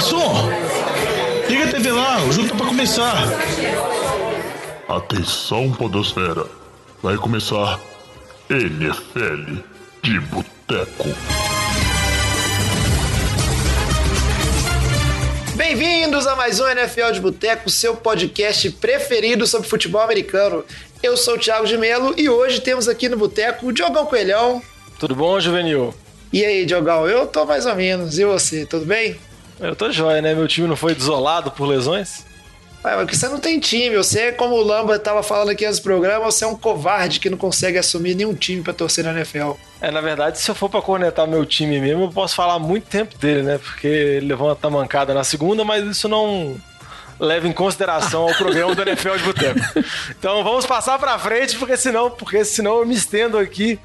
Garçom, liga a TV lá, o jogo tá pra começar. Atenção, Podosfera. Vai começar NFL de Boteco. Bem-vindos a mais um NFL de Boteco, seu podcast preferido sobre futebol americano. Eu sou o Thiago de Melo e hoje temos aqui no Boteco o Diogão Coelhão. Tudo bom, Juvenil? E aí, Diogão? Eu tô mais ou menos. E você, tudo bem? Eu tô jóia, né? Meu time não foi desolado por lesões? Ué, mas você não tem time. Você, como o Lamba tava falando aqui nos programas, você é um covarde que não consegue assumir nenhum time pra torcer na NFL. É, na verdade, se eu for pra cornetar meu time mesmo, eu posso falar muito tempo dele, né? Porque ele levou uma tamancada na segunda, mas isso não leva em consideração o programa do NFL de Boteco. Então vamos passar pra frente, porque senão, porque senão eu me estendo aqui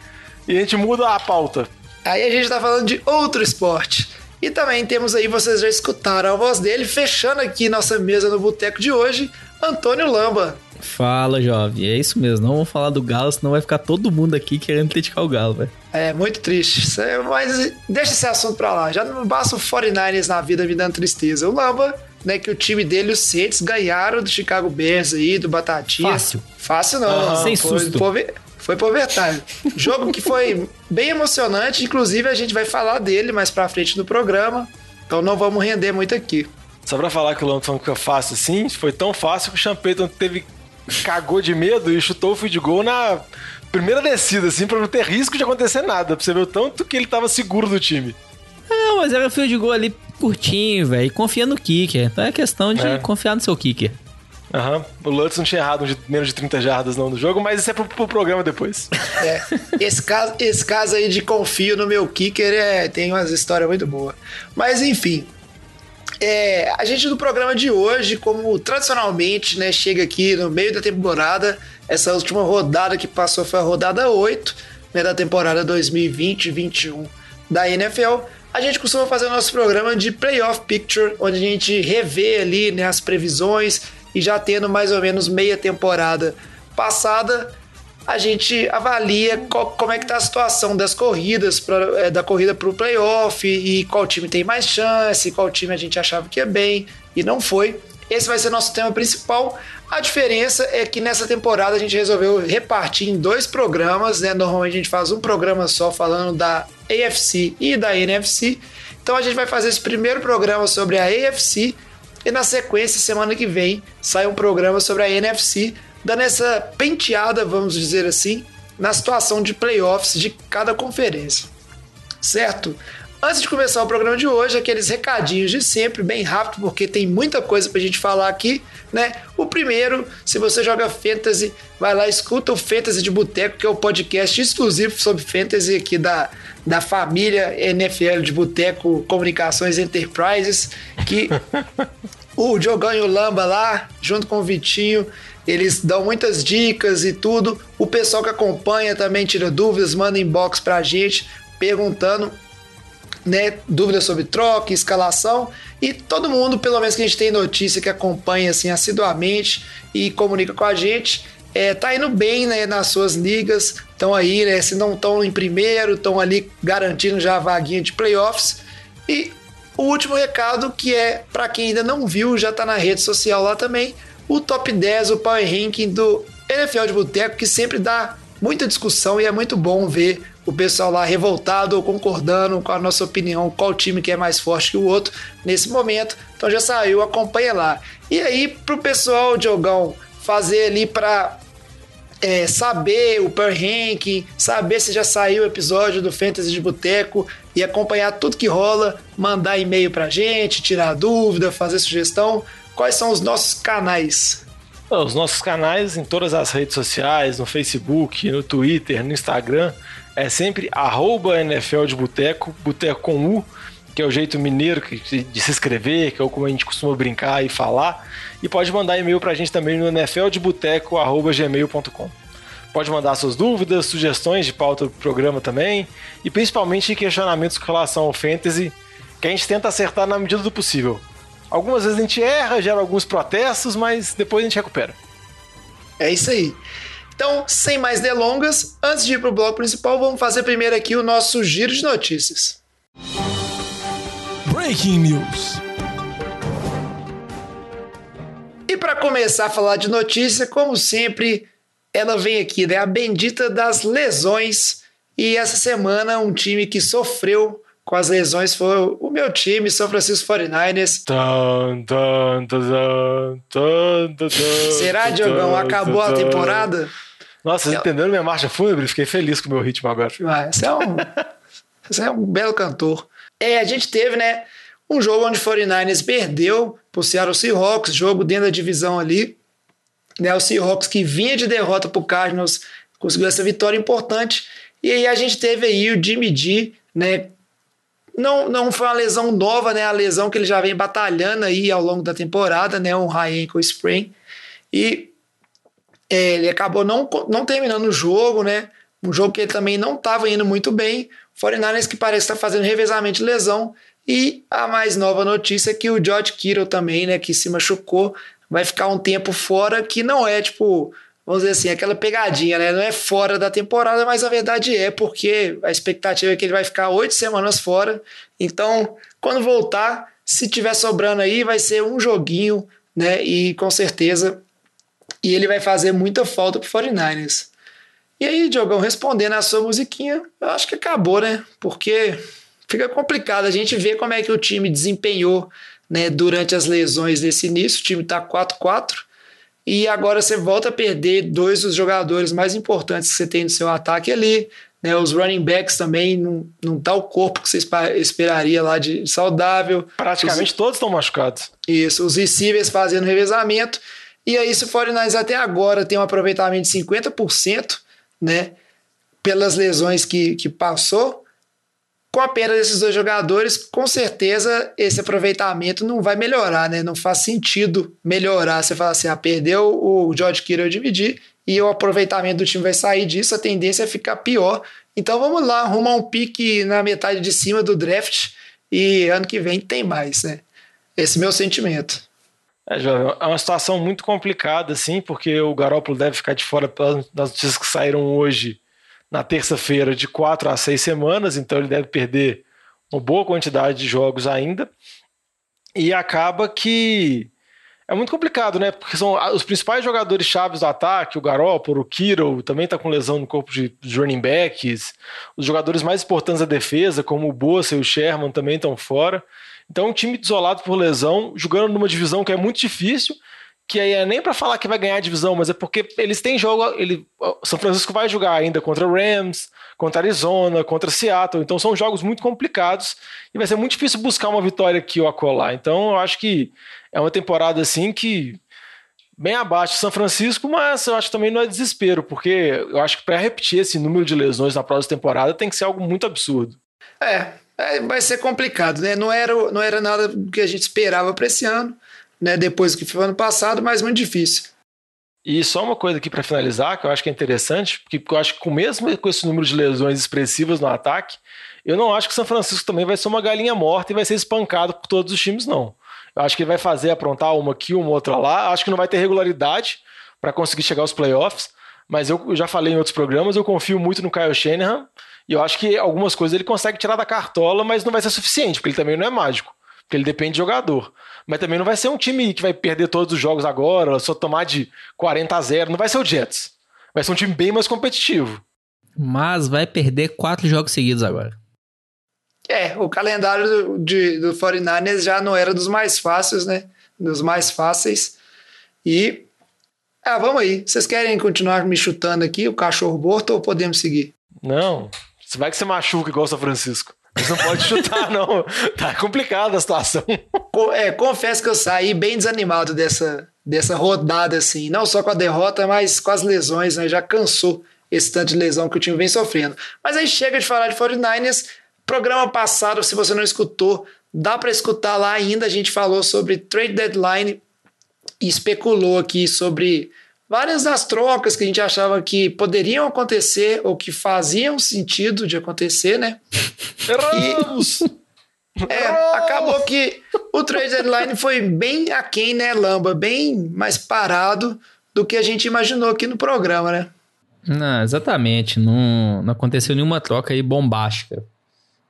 e a gente muda a pauta. Aí a gente tá falando de outro esporte. E também temos aí, vocês já escutaram a voz dele, fechando aqui nossa mesa no boteco de hoje, Antônio Lamba. Fala, jovem. É isso mesmo. Não vamos falar do Galo, senão vai ficar todo mundo aqui querendo criticar o Galo, velho. É, muito triste. Mas deixa esse assunto pra lá. Já não basta o 49ers na vida me dando tristeza. O Lamba, né, que o time dele, os Saints, ganharam do Chicago Bears aí, do Batatinha. Fácil. Fácil não. Uhum, sem foi, susto. Foi por verdade. Jogo que foi bem emocionante, inclusive a gente vai falar dele mais pra frente no programa. Então não vamos render muito aqui. Só pra falar que o Lando fica fácil assim, foi tão fácil que o Champeyton teve cagou de medo e chutou o field goal na primeira descida, assim, pra não ter risco de acontecer nada. Pra você ver o tanto que ele tava seguro do time. Não, mas era fio de gol ali curtinho, velho. Confia no kicker. Então é questão de É. confiar no seu kicker. Aham. O Lutz não tinha errado de menos de 30 jardas não no jogo, mas isso é pro, pro programa depois. É, esse caso, esse caso aí de confio no meu kicker é, tem umas histórias muito boas. Mas enfim, é, a gente no programa de hoje, como tradicionalmente, né, chega aqui no meio da temporada, essa última rodada que passou foi a rodada 8 né, da temporada 2020-21 da NFL. A gente costuma fazer o nosso programa de Playoff Picture, onde a gente revê ali né, as previsões e já tendo mais ou menos meia temporada passada, a gente avalia como é que tá a situação das corridas, pra, é, da corrida para o playoff e qual time tem mais chance, qual time a gente achava que ia bem e não foi. Esse vai ser nosso tema principal. A diferença é que nessa temporada a gente resolveu repartir em dois programas, né? Normalmente a gente faz um programa só falando da AFC e da NFC. Então a gente vai fazer esse primeiro programa sobre a AFC e na sequência, semana que vem, sai um programa sobre a NFC, dando essa penteada, vamos dizer assim, na situação de playoffs de cada conferência. Certo? Antes de começar o programa de hoje, aqueles recadinhos de sempre, bem rápido, porque tem muita coisa pra gente falar aqui, né? O primeiro, se você joga Fantasy, vai lá, escuta o Fantasy de Boteco, que é o podcast exclusivo sobre Fantasy aqui da, da família NFL de Boteco Comunicações Enterprises, que o Diogão e o Lamba lá, junto com o Vitinho, eles dão muitas dicas e tudo. O pessoal que acompanha também tira dúvidas, manda inbox pra gente, perguntando né, dúvidas sobre troca, escalação e todo mundo, pelo menos que a gente tem notícia que acompanha assim assiduamente e comunica com a gente, é, tá indo bem né, nas suas ligas, estão aí, né, se não estão em primeiro, estão ali garantindo já a vaguinha de playoffs. E o último recado que é para quem ainda não viu, já tá na rede social lá também, o top 10, o Power Ranking do NFL de Boteco, que sempre dá muita discussão e é muito bom ver o pessoal lá revoltado ou concordando com a nossa opinião, qual time que é mais forte que o outro nesse momento. Então já saiu, acompanha lá. E aí, pro pessoal, Diogão, fazer ali para é, saber o per ranking, saber se já saiu o episódio do Fantasy de Boteco e acompanhar tudo que rola, mandar e-mail pra gente, tirar dúvida, fazer sugestão. Quais são os nossos canais? Os nossos canais em todas as redes sociais, no Facebook, no Twitter, no Instagram, é sempre arroba NFL de Boteco, Boteco com U, que é o jeito mineiro de se escrever, que é como a gente costuma brincar e falar. E pode mandar e-mail pra gente também no nfldeboteco.gmail.com. Pode mandar suas dúvidas, sugestões de pauta do programa também, e principalmente questionamentos com relação ao fantasy, que a gente tenta acertar na medida do possível. Algumas vezes a gente erra, gera alguns protestos, mas depois a gente recupera. É isso aí. Então, sem mais delongas, antes de ir pro bloco principal, vamos fazer primeiro aqui o nosso giro de notícias. Breaking News. começar a falar de notícia, como sempre, ela vem aqui, né? A bendita das lesões. E essa semana, um time que sofreu com as lesões foi o meu time, São Francisco 49ers. Será, Diogão? Acabou a temporada? Nossa, vocês entenderam minha marcha fúnebre? Fiquei feliz com o meu ritmo agora. Ah, você, é um, você é um belo cantor. É, a gente teve, né, um jogo onde o 49ers perdeu pro Seattle Seahawks, jogo dentro da divisão ali. Né, o Seahawks que vinha de derrota pro Cardinals conseguiu essa vitória importante. E aí a gente teve aí o Jimmy G, né, não, não foi uma lesão nova, né? A lesão que ele já vem batalhando aí ao longo da temporada, né? Um high ankle sprain. E é, ele acabou não, não terminando o jogo, né? Um jogo que ele também não estava indo muito bem. O 49ers que parece estar tá fazendo revezamento de lesão. E a mais nova notícia é que o George Kittle também, né? Que se machucou, vai ficar um tempo fora, que não é tipo vamos dizer assim, aquela pegadinha, né? Não é fora da temporada, mas a verdade é, porque a expectativa é que ele vai ficar oito semanas fora. Então, quando voltar, se tiver sobrando aí, vai ser um joguinho, né? E com certeza. E ele vai fazer muita falta pro 49ers. E aí, Diogão, respondendo a sua musiquinha, eu acho que acabou, né? Porque fica complicado a gente ver como é que o time desempenhou né, durante as lesões nesse início. O time tá 4-4 e agora você volta a perder dois dos jogadores mais importantes que você tem no seu ataque ali. Né, os running backs também não, não tá o corpo que você esperaria lá de saudável. Praticamente os, todos estão machucados. Isso, os receivers fazendo revezamento. E aí, se o 49 até agora tem um aproveitamento de 50%, né? Pelas lesões que, que passou, com a perda desses dois jogadores, com certeza esse aproveitamento não vai melhorar, né? Não faz sentido melhorar. Você fala assim, ah, perdeu o George Kittle dividir e o aproveitamento do time vai sair disso, a tendência é ficar pior. Então vamos lá, arrumar um pique na metade de cima do draft e ano que vem tem mais, né? Esse é meu sentimento. É, Jovem, é uma situação muito complicada, assim, porque o Garópolo deve ficar de fora das notícias que saíram hoje na terça-feira de quatro a seis semanas, então ele deve perder uma boa quantidade de jogos ainda. E acaba que é muito complicado, né? Porque são os principais jogadores chaves do ataque, o Garoppolo, o Kiro, também está com lesão no corpo de, running backs. Os jogadores mais importantes da defesa, como o Bossa e o Sherman, também estão fora. Então, um time isolado por lesão, jogando numa divisão que é muito difícil que aí é nem para falar que vai ganhar a divisão, mas é porque eles têm jogo. Ele, São Francisco vai jogar ainda contra Rams, contra Arizona, contra Seattle. Então são jogos muito complicados e vai ser muito difícil buscar uma vitória aqui ou acolá. Então eu acho que é uma temporada assim que bem abaixo de São Francisco, mas eu acho que também não é desespero, porque eu acho que para repetir esse número de lesões na próxima temporada tem que ser algo muito absurdo. É, é vai ser complicado, né? Não era, não era nada que a gente esperava para esse ano né, depois do que foi ano passado, mas muito difícil. E só uma coisa aqui para finalizar, que eu acho que é interessante, porque eu acho que com mesmo com esse número de lesões expressivas no ataque, eu não acho que o São Francisco também vai ser uma galinha morta e vai ser espancado por todos os times, não. Eu acho que ele vai fazer aprontar uma aqui, uma outra lá. Acho que não vai ter regularidade para conseguir chegar aos playoffs, mas eu já falei em outros programas, eu confio muito no Kyle Shanahan e eu acho que algumas coisas ele consegue tirar da cartola, mas não vai ser suficiente, porque ele também não é mágico, porque ele depende de jogador. Mas também não vai ser um time que vai perder todos os jogos agora, só tomar de 40 a 0. Não vai ser o Jets. Vai ser um time bem mais competitivo. Mas vai perder quatro jogos seguidos agora. É, o calendário do, de, do 49ers já não era dos mais fáceis, né? Dos mais fáceis. E. Ah, vamos aí. Vocês querem continuar me chutando aqui, o cachorro morto, ou podemos seguir? Não. Vai que você machuca igual o São Francisco. Você não pode chutar, não. Tá complicada a situação. É, confesso que eu saí bem desanimado dessa, dessa rodada, assim. Não só com a derrota, mas com as lesões, né? Já cansou esse tanto de lesão que o time vem sofrendo. Mas aí chega de falar de 49ers. Programa passado, se você não escutou, dá para escutar lá ainda. A gente falou sobre trade deadline e especulou aqui sobre várias das trocas que a gente achava que poderiam acontecer ou que faziam sentido de acontecer, né? Erramos! E, é, acabou que o trade deadline foi bem aquém, né, Lamba? Bem mais parado do que a gente imaginou aqui no programa, né? Não, exatamente. Não, não aconteceu nenhuma troca aí bombástica.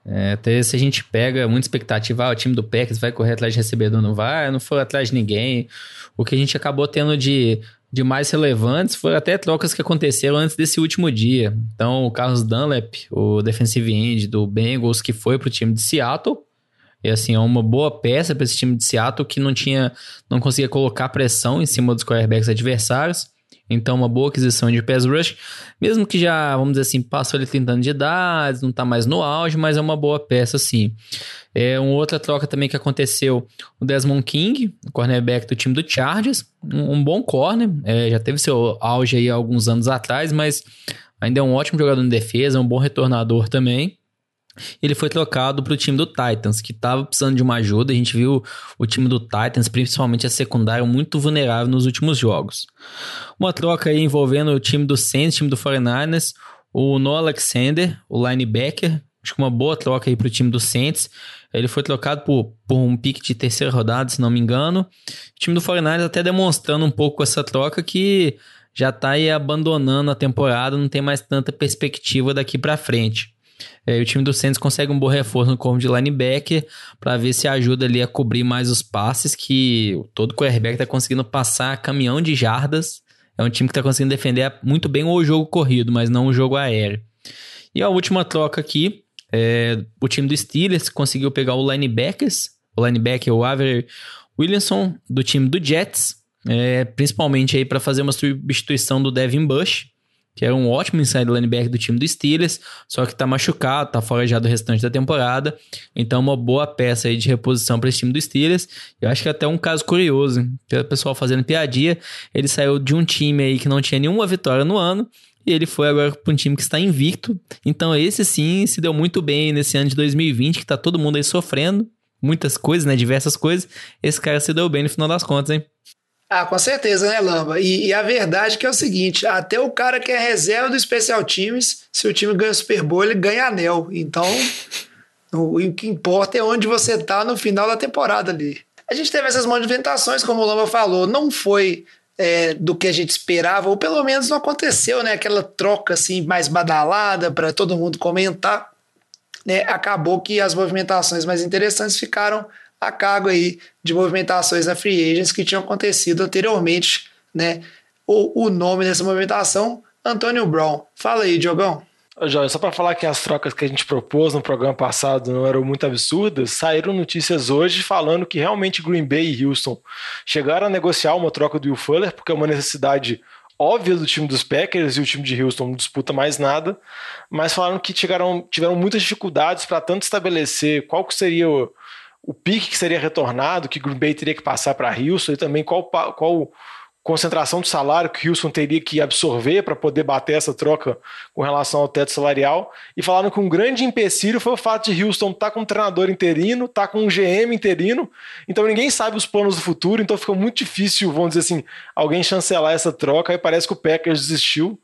É, até se a gente pega muita expectativa, ah, o time do Packers vai correr atrás de recebedor, não vai, não foi atrás de ninguém. O que a gente acabou tendo de, de mais relevantes foram até trocas que aconteceram antes desse último dia. Então, o Carlos Dunlap, o defensive end do Bengals, que foi pro time de Seattle, e assim, é uma boa peça para esse time de Seattle que não tinha, não conseguia colocar pressão em cima dos quarterbacks adversários. Então, uma boa aquisição de pass rush, mesmo que já, vamos dizer assim, passou ele 30 anos de idade, não está mais no auge, mas é uma boa peça, sim. É uma outra troca também que aconteceu, o Desmond King, cornerback do time do Chargers, um, um bom corner, é, já teve seu auge aí alguns anos atrás, mas ainda é um ótimo jogador em defesa, um bom retornador também. Ele foi trocado para o time do Titans, que estava precisando de uma ajuda. A gente viu o time do Titans, principalmente a secundária, muito vulnerável nos últimos jogos. Uma troca aí envolvendo o time do Saints, time do 49ers, o Noah Alexander, o linebacker. Acho que uma boa troca aí para o time do Saints. Ele foi trocado por, por um pique de terceira rodada, se não me engano. O time do 49ers até demonstrando um pouco essa troca que já está aí abandonando a temporada, não tem mais tanta perspectiva daqui para frente. É, o time do Santos consegue um bom reforço no corpo de linebacker para ver se ajuda ali a cobrir mais os passes que todo quarterback está conseguindo passar caminhão de jardas. É um time que está conseguindo defender muito bem o jogo corrido, mas não o jogo aéreo. E a última troca aqui, é, o time do Steelers conseguiu pegar o linebackers, o linebacker o Aver Williamson do time do Jets, é, principalmente aí para fazer uma substituição do Devin Bush que era um ótimo inside linebacker do time do Steelers, só que tá machucado, tá fora já do restante da temporada. Então, uma boa peça aí de reposição para esse time do Steelers. Eu acho que é até um caso curioso, que o pessoal fazendo piadinha, ele saiu de um time aí que não tinha nenhuma vitória no ano, e ele foi agora para um time que está invicto. Então, esse sim se deu muito bem nesse ano de 2020, que tá todo mundo aí sofrendo, muitas coisas, né, diversas coisas. Esse cara se deu bem no final das contas, hein? Ah, com certeza, né, Lamba? E, e, a verdade que é o seguinte: até o cara que é reserva do especial times, se o time ganha o Super Bowl, ele ganha anel. Então, o, o que importa é onde você tá no final da temporada ali. A gente teve essas movimentações, como o Lamba falou, não foi é, do que a gente esperava, ou pelo menos não aconteceu, né? Aquela troca assim mais badalada para todo mundo comentar. Né? Acabou que as movimentações mais interessantes ficaram a cargo aí de movimentações na Free Agents que tinham acontecido anteriormente, né? O, o nome dessa movimentação, Antônio Brown. Fala aí, Diogão. Jorge, só para falar que as trocas que a gente propôs no programa passado não eram muito absurdas, saíram notícias hoje falando que realmente Green Bay e Houston chegaram a negociar uma troca do Will Fuller, porque é uma necessidade óbvia do time dos Packers e o time de Houston não disputa mais nada, mas falaram que chegaram, tiveram muitas dificuldades para tanto estabelecer qual seria o, o pique que seria retornado, que Green Bay teria que passar para Houston e também qual, qual concentração de salário que Houston teria que absorver para poder bater essa troca com relação ao teto salarial. E falaram que um grande empecilho foi o fato de Houston estar tá com um treinador interino, estar tá com um GM interino, então ninguém sabe os planos do futuro, então fica muito difícil, vamos dizer assim, alguém chancelar essa troca. Aí parece que o Packers desistiu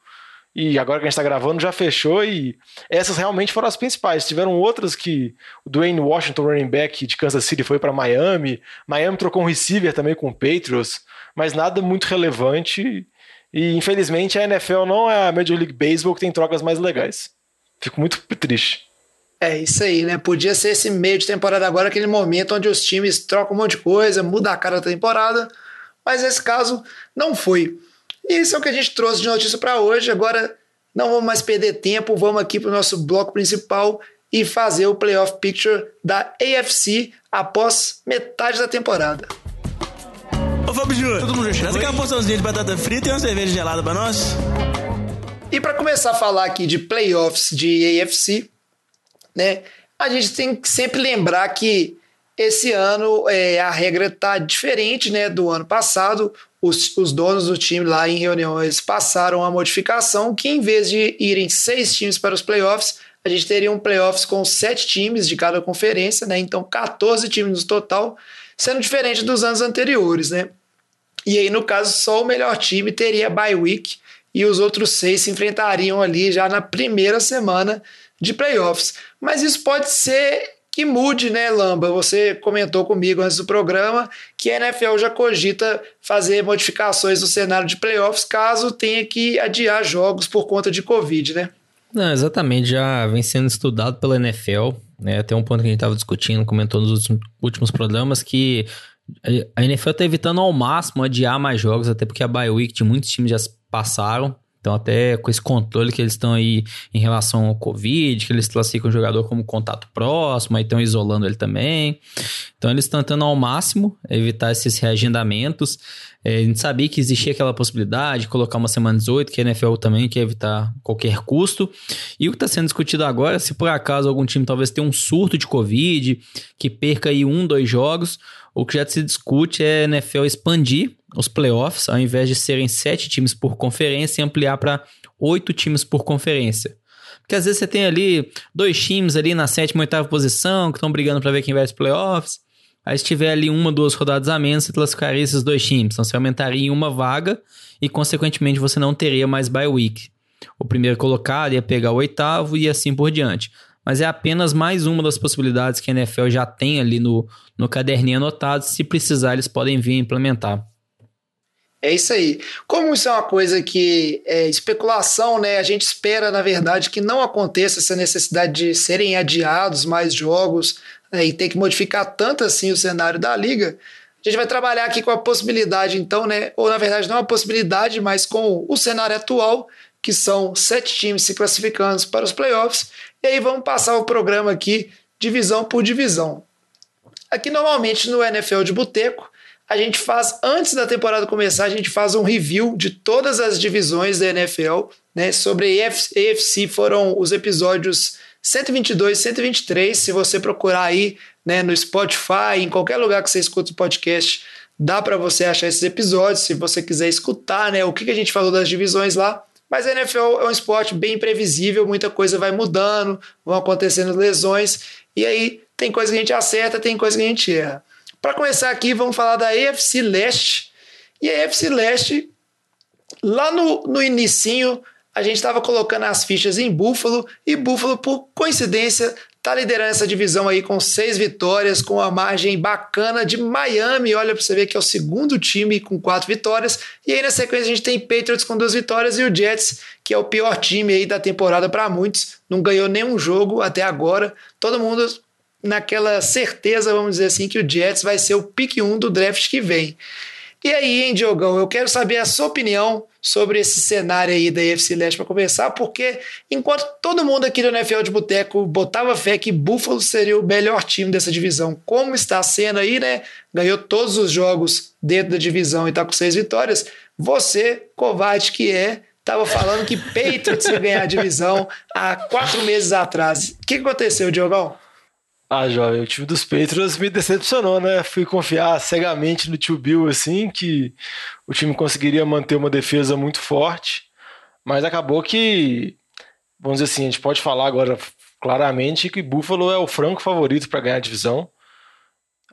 e agora que a gente está gravando já fechou e essas realmente foram as principais. Tiveram outras que o Dwayne Washington, running back de Kansas City, foi para Miami. Miami trocou um receiver também com o Patriots, mas nada muito relevante. E infelizmente a NFL não é a Major League Baseball que tem trocas mais legais. Fico muito triste. É isso aí, né? Podia ser esse meio de temporada agora, aquele momento onde os times trocam um monte de coisa, muda a cara da temporada, mas esse caso não foi. E isso é o que a gente trouxe de notícia para hoje. Agora não vamos mais perder tempo, vamos aqui para o nosso bloco principal e fazer o playoff picture da AFC após metade da temporada. Ô Fábio Júnior, todo mundo já Você quer uma porçãozinha de batata frita e uma cerveja gelada para nós? E para começar a falar aqui de playoffs de AFC, né, a gente tem que sempre lembrar que esse ano é, a regra está diferente né, do ano passado os, os donos do time lá em reuniões passaram a modificação que em vez de irem seis times para os playoffs, a gente teria um playoffs com sete times de cada conferência, né? Então 14 times no total, sendo diferente dos anos anteriores, né? E aí, no caso, só o melhor time teria bye week e os outros seis se enfrentariam ali já na primeira semana de playoffs. Mas isso pode ser que mude, né, Lamba? Você comentou comigo antes do programa que a NFL já cogita fazer modificações no cenário de playoffs caso tenha que adiar jogos por conta de Covid, né? Não, exatamente, já vem sendo estudado pela NFL né? Até um ponto que a gente estava discutindo, comentou nos últimos programas, que a NFL está evitando ao máximo adiar mais jogos, até porque a bye week de muitos times já passaram. Então, até com esse controle que eles estão aí em relação ao Covid, que eles classificam o jogador como contato próximo, aí estão isolando ele também. Então, eles estão tentando ao máximo evitar esses reagendamentos. É, a gente sabia que existia aquela possibilidade de colocar uma semana 18, que a NFL também quer evitar qualquer custo. E o que está sendo discutido agora, se por acaso algum time talvez tenha um surto de Covid, que perca aí um, dois jogos, o que já se discute é a NFL expandir os playoffs, ao invés de serem sete times por conferência, ampliar para oito times por conferência. Porque às vezes você tem ali dois times ali na sétima, oitava posição, que estão brigando para ver quem vai aos playoffs. Aí se tiver ali uma, duas rodadas a menos, você classificaria esses dois times. Então você aumentaria em uma vaga e, consequentemente, você não teria mais bye week. O primeiro colocado ia pegar o oitavo e assim por diante mas é apenas mais uma das possibilidades que a NFL já tem ali no, no caderninho anotado. Se precisar, eles podem vir implementar. É isso aí. Como isso é uma coisa que é especulação, né? A gente espera, na verdade, que não aconteça essa necessidade de serem adiados mais jogos né, e ter que modificar tanto assim o cenário da liga. A gente vai trabalhar aqui com a possibilidade, então, né? Ou na verdade, não a possibilidade, mas com o cenário atual, que são sete times se classificando para os playoffs e aí vamos passar o programa aqui divisão por divisão. Aqui normalmente no NFL de Boteco, a gente faz, antes da temporada começar, a gente faz um review de todas as divisões da NFL, né? Sobre AFC foram os episódios 122, 123. Se você procurar aí né, no Spotify, em qualquer lugar que você escuta o podcast, dá para você achar esses episódios. Se você quiser escutar né, o que, que a gente falou das divisões lá, mas a NFL é um esporte bem imprevisível, muita coisa vai mudando, vão acontecendo lesões, e aí tem coisa que a gente acerta, tem coisa que a gente erra. Para começar aqui, vamos falar da AFC Leste. E a AFC Leste, lá no, no inicinho, a gente estava colocando as fichas em Buffalo, e Buffalo, por coincidência, Tá liderando essa divisão aí com seis vitórias, com uma margem bacana de Miami. Olha para você ver que é o segundo time com quatro vitórias. E aí na sequência a gente tem Patriots com duas vitórias e o Jets, que é o pior time aí da temporada para muitos. Não ganhou nenhum jogo até agora. Todo mundo naquela certeza, vamos dizer assim, que o Jets vai ser o pick 1 do draft que vem. E aí, hein, Diogão, eu quero saber a sua opinião sobre esse cenário aí da UFC Leste para começar, porque enquanto todo mundo aqui do NFL de Boteco botava fé que Buffalo seria o melhor time dessa divisão, como está sendo aí, né? Ganhou todos os jogos dentro da divisão e está com seis vitórias. Você, covarde que é, estava falando que Patriots ia ganhar a divisão há quatro meses atrás. O que aconteceu, Diogão? Ah, jovem, o time dos Patriots me decepcionou, né? Fui confiar cegamente no tio Bill, assim, que o time conseguiria manter uma defesa muito forte, mas acabou que, vamos dizer assim, a gente pode falar agora claramente que Buffalo é o franco favorito para ganhar a divisão,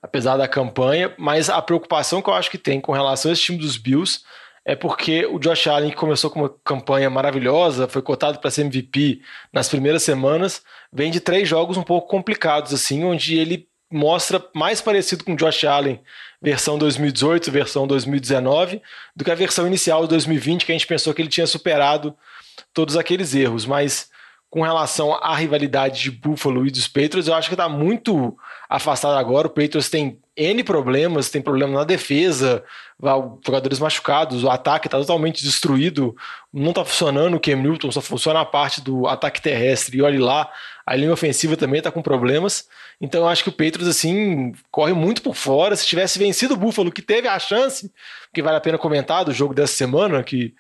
apesar da campanha, mas a preocupação que eu acho que tem com relação a esse time dos Bills é porque o Josh Allen, que começou com uma campanha maravilhosa, foi cotado para ser MVP nas primeiras semanas, vem de três jogos um pouco complicados, assim, onde ele mostra mais parecido com o Josh Allen versão 2018, versão 2019, do que a versão inicial de 2020, que a gente pensou que ele tinha superado todos aqueles erros. Mas com relação à rivalidade de Buffalo e dos Patriots, eu acho que está muito afastado agora. O Patriots tem N problemas, tem problema na defesa, jogadores machucados, o ataque está totalmente destruído, não está funcionando o Cam Newton, só funciona a parte do ataque terrestre, e olhe lá, a linha ofensiva também está com problemas. Então eu acho que o Patriots, assim, corre muito por fora. Se tivesse vencido o Buffalo, que teve a chance, que vale a pena comentar do jogo dessa semana, que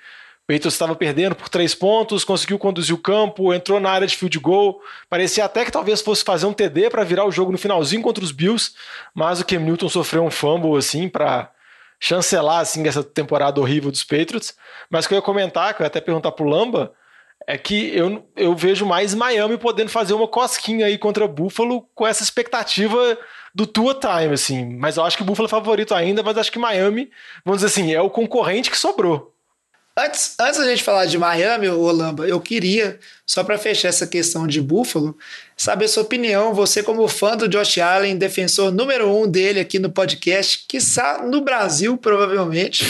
Patriots estava perdendo por três pontos, conseguiu conduzir o campo, entrou na área de field goal. Parecia até que talvez fosse fazer um TD para virar o jogo no finalzinho contra os Bills, mas o Cam Newton sofreu um fumble assim para chancelar assim essa temporada horrível dos Patriots. Mas o que eu ia comentar, que eu ia até perguntar pro Lamba, é que eu, eu vejo mais Miami podendo fazer uma cosquinha aí contra Buffalo com essa expectativa do Tua Time, assim. Mas eu acho que o Buffalo é favorito ainda, mas acho que Miami, vamos dizer assim, é o concorrente que sobrou. Antes, antes da gente falar de Miami, Olamba, eu queria, só para fechar essa questão de Buffalo, saber sua opinião. Você, como fã do Josh Allen, defensor número um dele aqui no podcast, que está no Brasil, provavelmente.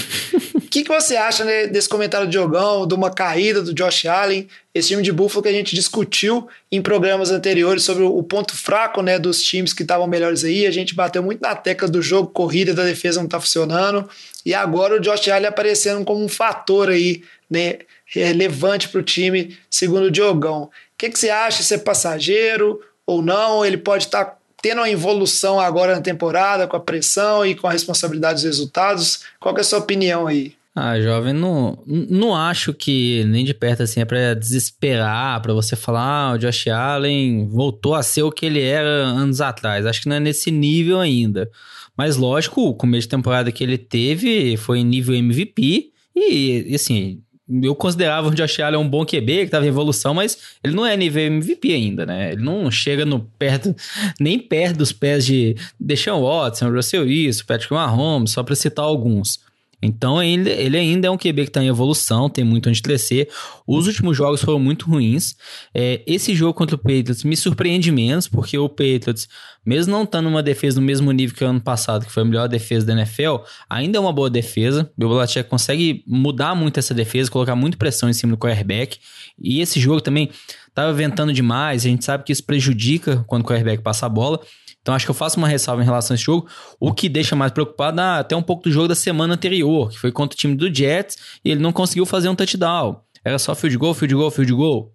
O que, que você acha né, desse comentário do Diogão, de uma caída do Josh Allen? Esse time de Buffalo que a gente discutiu em programas anteriores sobre o ponto fraco né, dos times que estavam melhores aí. A gente bateu muito na tecla do jogo, corrida da defesa não está funcionando. E agora o Josh Allen aparecendo como um fator aí, né? relevante para o time, segundo o Diogão. O que, que você acha? Se é passageiro ou não? Ele pode estar tá tendo uma evolução agora na temporada, com a pressão e com a responsabilidade dos resultados? Qual é a sua opinião aí? Ah, jovem, não, não acho que nem de perto assim é para desesperar, para você falar, ah, o Josh Allen voltou a ser o que ele era anos atrás. Acho que não é nesse nível ainda. Mas lógico, o começo de temporada que ele teve foi em nível MVP e, e assim, eu considerava o Josh Allen um bom QB, que estava em evolução, mas ele não é nível MVP ainda, né? Ele não chega no perto, nem perto dos pés de Deshaun Watson, Russell Wilson, Patrick Mahomes, só para citar alguns. Então ele, ele ainda é um QB que está em evolução, tem muito onde crescer. Os últimos jogos foram muito ruins. É, esse jogo contra o Patriots me surpreende menos, porque o Patriots, mesmo não estando numa defesa no mesmo nível que o ano passado, que foi a melhor defesa da NFL, ainda é uma boa defesa. O Belichick consegue mudar muito essa defesa, colocar muita pressão em cima do quarterback. E esse jogo também estava ventando demais, a gente sabe que isso prejudica quando o quarterback passa a bola. Então acho que eu faço uma ressalva em relação a esse jogo. O que deixa mais preocupado é até um pouco do jogo da semana anterior, que foi contra o time do Jets, e ele não conseguiu fazer um touchdown. Era só field goal, field goal, field goal.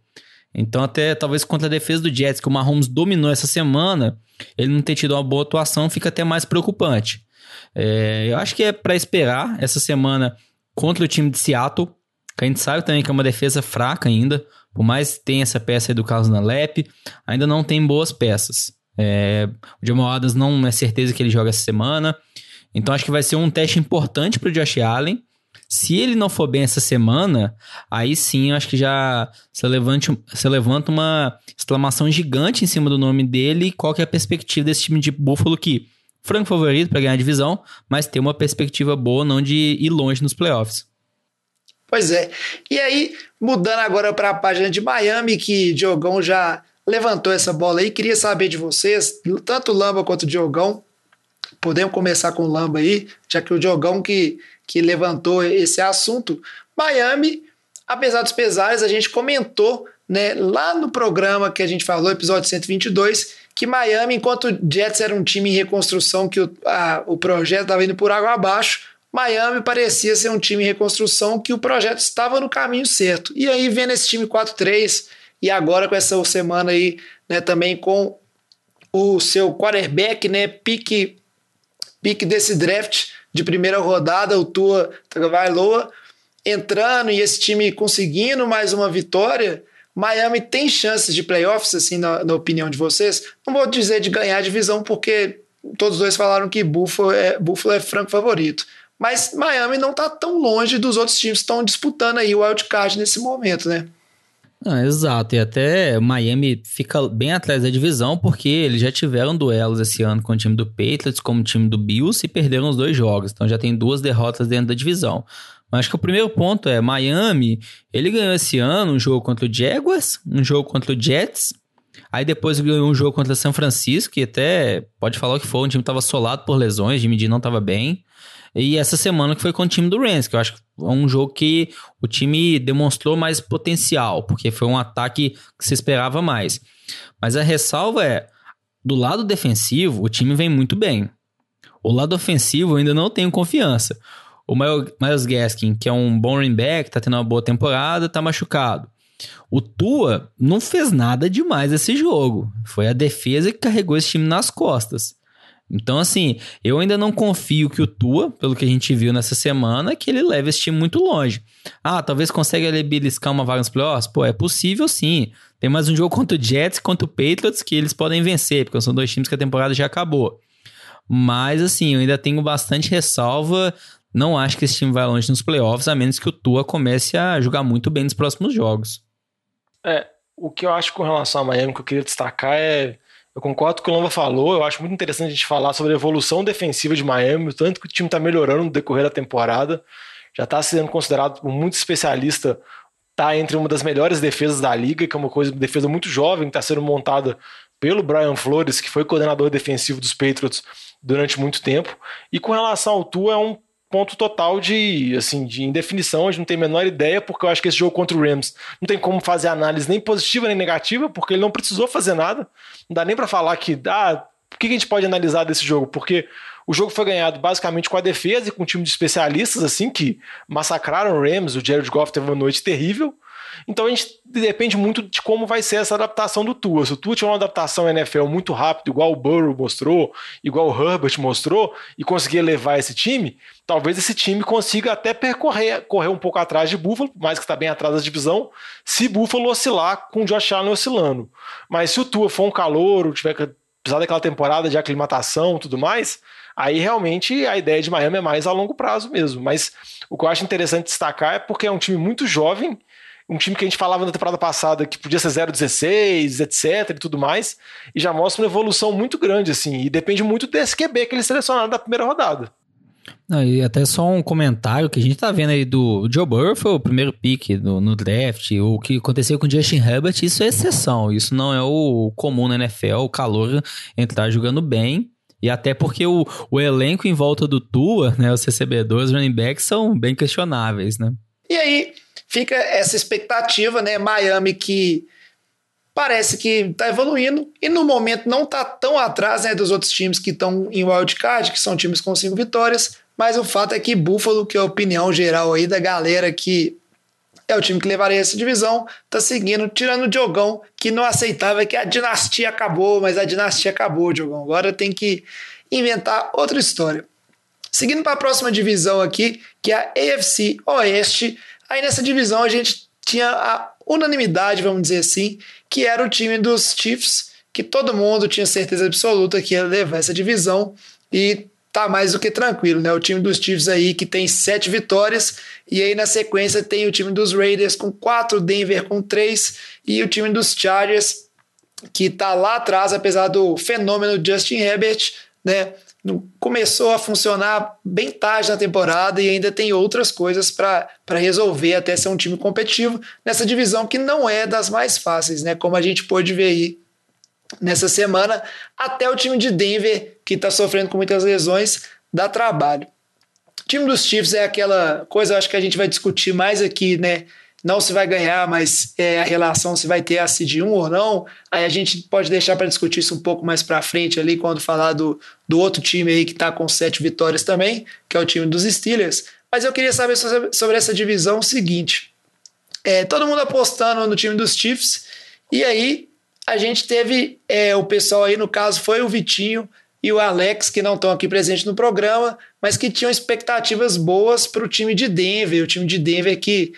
Então, até talvez contra a defesa do Jets, que o Mahomes dominou essa semana, ele não ter tido uma boa atuação fica até mais preocupante. É, eu acho que é para esperar essa semana contra o time de Seattle, que a gente sabe também que é uma defesa fraca ainda, por mais que tenha essa peça aí do Carlos na Lep, ainda não tem boas peças. É, o Jamal Adams não é certeza que ele joga essa semana. Então acho que vai ser um teste importante para o Josh Allen. Se ele não for bem essa semana, aí sim acho que já se, levante, se levanta uma exclamação gigante em cima do nome dele. Qual que é a perspectiva desse time de Buffalo que franco favorito para ganhar a divisão, mas tem uma perspectiva boa não de ir longe nos playoffs. Pois é. E aí, mudando agora para a página de Miami, que Diogão já levantou essa bola aí. Queria saber de vocês, tanto o Lamba quanto o Diogão. Podemos começar com o Lamba aí, já que o Diogão que, que levantou esse assunto. Miami, apesar dos pesares, a gente comentou né, lá no programa que a gente falou, episódio 122, que Miami, enquanto o Jets era um time em reconstrução, que o, a, o projeto estava indo por água abaixo, Miami parecia ser um time em reconstrução que o projeto estava no caminho certo. E aí, vendo esse time 4-3, e agora com essa semana aí, né, também com o seu quarterback, né, pique, pique desse draft de primeira rodada, o Tua Tagovailoa, entrando e esse time conseguindo mais uma vitória, Miami tem chances de playoffs, assim, na, na opinião de vocês? Não vou dizer de ganhar a divisão, porque todos dois falaram que Buffalo é, Buffalo é franco favorito. Mas Miami não está tão longe dos outros times que estão disputando aí o wildcard nesse momento, né? Ah, exato, e até Miami fica bem atrás da divisão porque eles já tiveram duelos esse ano com o time do Patriots, como o time do Bills e perderam os dois jogos, então já tem duas derrotas dentro da divisão. Mas acho que o primeiro ponto é Miami, ele ganhou esse ano um jogo contra o Jaguars, um jogo contra o Jets, aí depois ganhou um jogo contra São Francisco, que até pode falar o que foi, um time estava assolado por lesões, Jimmy G não estava bem. E essa semana que foi com o time do Rams, que eu acho que é um jogo que o time demonstrou mais potencial, porque foi um ataque que se esperava mais. Mas a ressalva é, do lado defensivo, o time vem muito bem. O lado ofensivo eu ainda não tenho confiança. O Miles Gaskin, que é um bom running back, tá tendo uma boa temporada, tá machucado. O Tua não fez nada demais esse jogo. Foi a defesa que carregou esse time nas costas. Então, assim, eu ainda não confio que o Tua, pelo que a gente viu nessa semana, que ele leve esse time muito longe. Ah, talvez consiga ele beliscar uma vaga nos playoffs? Pô, é possível sim. Tem mais um jogo contra o Jets contra o Patriots que eles podem vencer, porque são dois times que a temporada já acabou. Mas, assim, eu ainda tenho bastante ressalva. Não acho que esse time vai longe nos playoffs, a menos que o Tua comece a jogar muito bem nos próximos jogos. É, o que eu acho com relação a Miami que eu queria destacar é eu concordo com o que o Lomba falou. Eu acho muito interessante a gente falar sobre a evolução defensiva de Miami, o tanto que o time está melhorando no decorrer da temporada. Já está sendo considerado por muitos especialistas está entre uma das melhores defesas da liga, que é uma coisa, uma defesa muito jovem, que está sendo montada pelo Brian Flores, que foi coordenador defensivo dos Patriots durante muito tempo. E com relação ao Tua, é um ponto total de, assim, de indefinição, a gente não tem a menor ideia, porque eu acho que esse jogo contra o Rams não tem como fazer análise nem positiva nem negativa, porque ele não precisou fazer nada. Não dá nem para falar que, ah, o que a gente pode analisar desse jogo? Porque o jogo foi ganhado basicamente com a defesa e com um time de especialistas, assim, que massacraram o Rams. O Jared Goff teve uma noite terrível. Então a gente depende muito de como vai ser essa adaptação do Tua. Se o Tua tiver uma adaptação NFL muito rápido, igual o Burrow mostrou, igual o Herbert mostrou, e conseguir levar esse time, talvez esse time consiga até percorrer correr um pouco atrás de Buffalo, mais que está bem atrás da divisão, se Buffalo oscilar com o Josh Allen oscilando. Mas se o Tua for um calor, tiver que precisar daquela temporada de aclimatação tudo mais, aí realmente a ideia de Miami é mais a longo prazo mesmo. Mas o que eu acho interessante destacar é porque é um time muito jovem um time que a gente falava na temporada passada que podia ser 0-16, etc e tudo mais, e já mostra uma evolução muito grande, assim, e depende muito desse QB que eles selecionaram da primeira rodada. Não, e até só um comentário que a gente tá vendo aí do Joe Burrow foi o primeiro pick no, no, draft, o que aconteceu com o Justin Herbert, isso é exceção, isso não é o comum na NFL, o calor entrar jogando bem, e até porque o, o elenco em volta do Tua, né, os recebedores, running backs são bem questionáveis, né? E aí, fica essa expectativa, né? Miami que parece que está evoluindo e no momento não está tão atrás né, dos outros times que estão em wildcard, que são times com cinco vitórias, mas o fato é que Buffalo, que é a opinião geral aí da galera que é o time que levaria essa divisão, tá seguindo, tirando o Diogão, que não aceitava que a dinastia acabou, mas a dinastia acabou, Diogão. Agora tem que inventar outra história. Seguindo para a próxima divisão aqui, que é a AFC Oeste, Aí nessa divisão a gente tinha a unanimidade, vamos dizer assim, que era o time dos Chiefs, que todo mundo tinha certeza absoluta que ia levar essa divisão e tá mais do que tranquilo, né? O time dos Chiefs aí que tem sete vitórias e aí na sequência tem o time dos Raiders com quatro, Denver com três e o time dos Chargers que tá lá atrás, apesar do fenômeno Justin Herbert, né? Começou a funcionar bem tarde na temporada e ainda tem outras coisas para resolver até ser um time competitivo nessa divisão que não é das mais fáceis, né? Como a gente pôde ver aí nessa semana, até o time de Denver, que está sofrendo com muitas lesões, dá trabalho. O time dos Chiefs é aquela coisa, acho que a gente vai discutir mais aqui, né? Não se vai ganhar, mas é, a relação se vai ter a de 1 ou não. Aí a gente pode deixar para discutir isso um pouco mais para frente ali, quando falar do, do outro time aí que está com sete vitórias também, que é o time dos Steelers. Mas eu queria saber sobre essa divisão o seguinte: é, todo mundo apostando no time dos Chiefs, e aí a gente teve é, o pessoal aí, no caso, foi o Vitinho e o Alex, que não estão aqui presentes no programa, mas que tinham expectativas boas para o time de Denver. O time de Denver que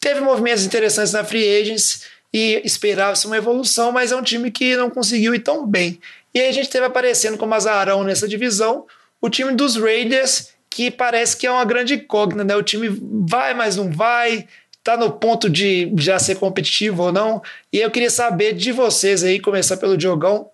Teve movimentos interessantes na free agents e esperava-se uma evolução, mas é um time que não conseguiu ir tão bem. E aí a gente teve aparecendo como azarão nessa divisão o time dos Raiders, que parece que é uma grande incógnita, né? O time vai, mas não vai, tá no ponto de já ser competitivo ou não. E eu queria saber de vocês aí, começar pelo Diogão.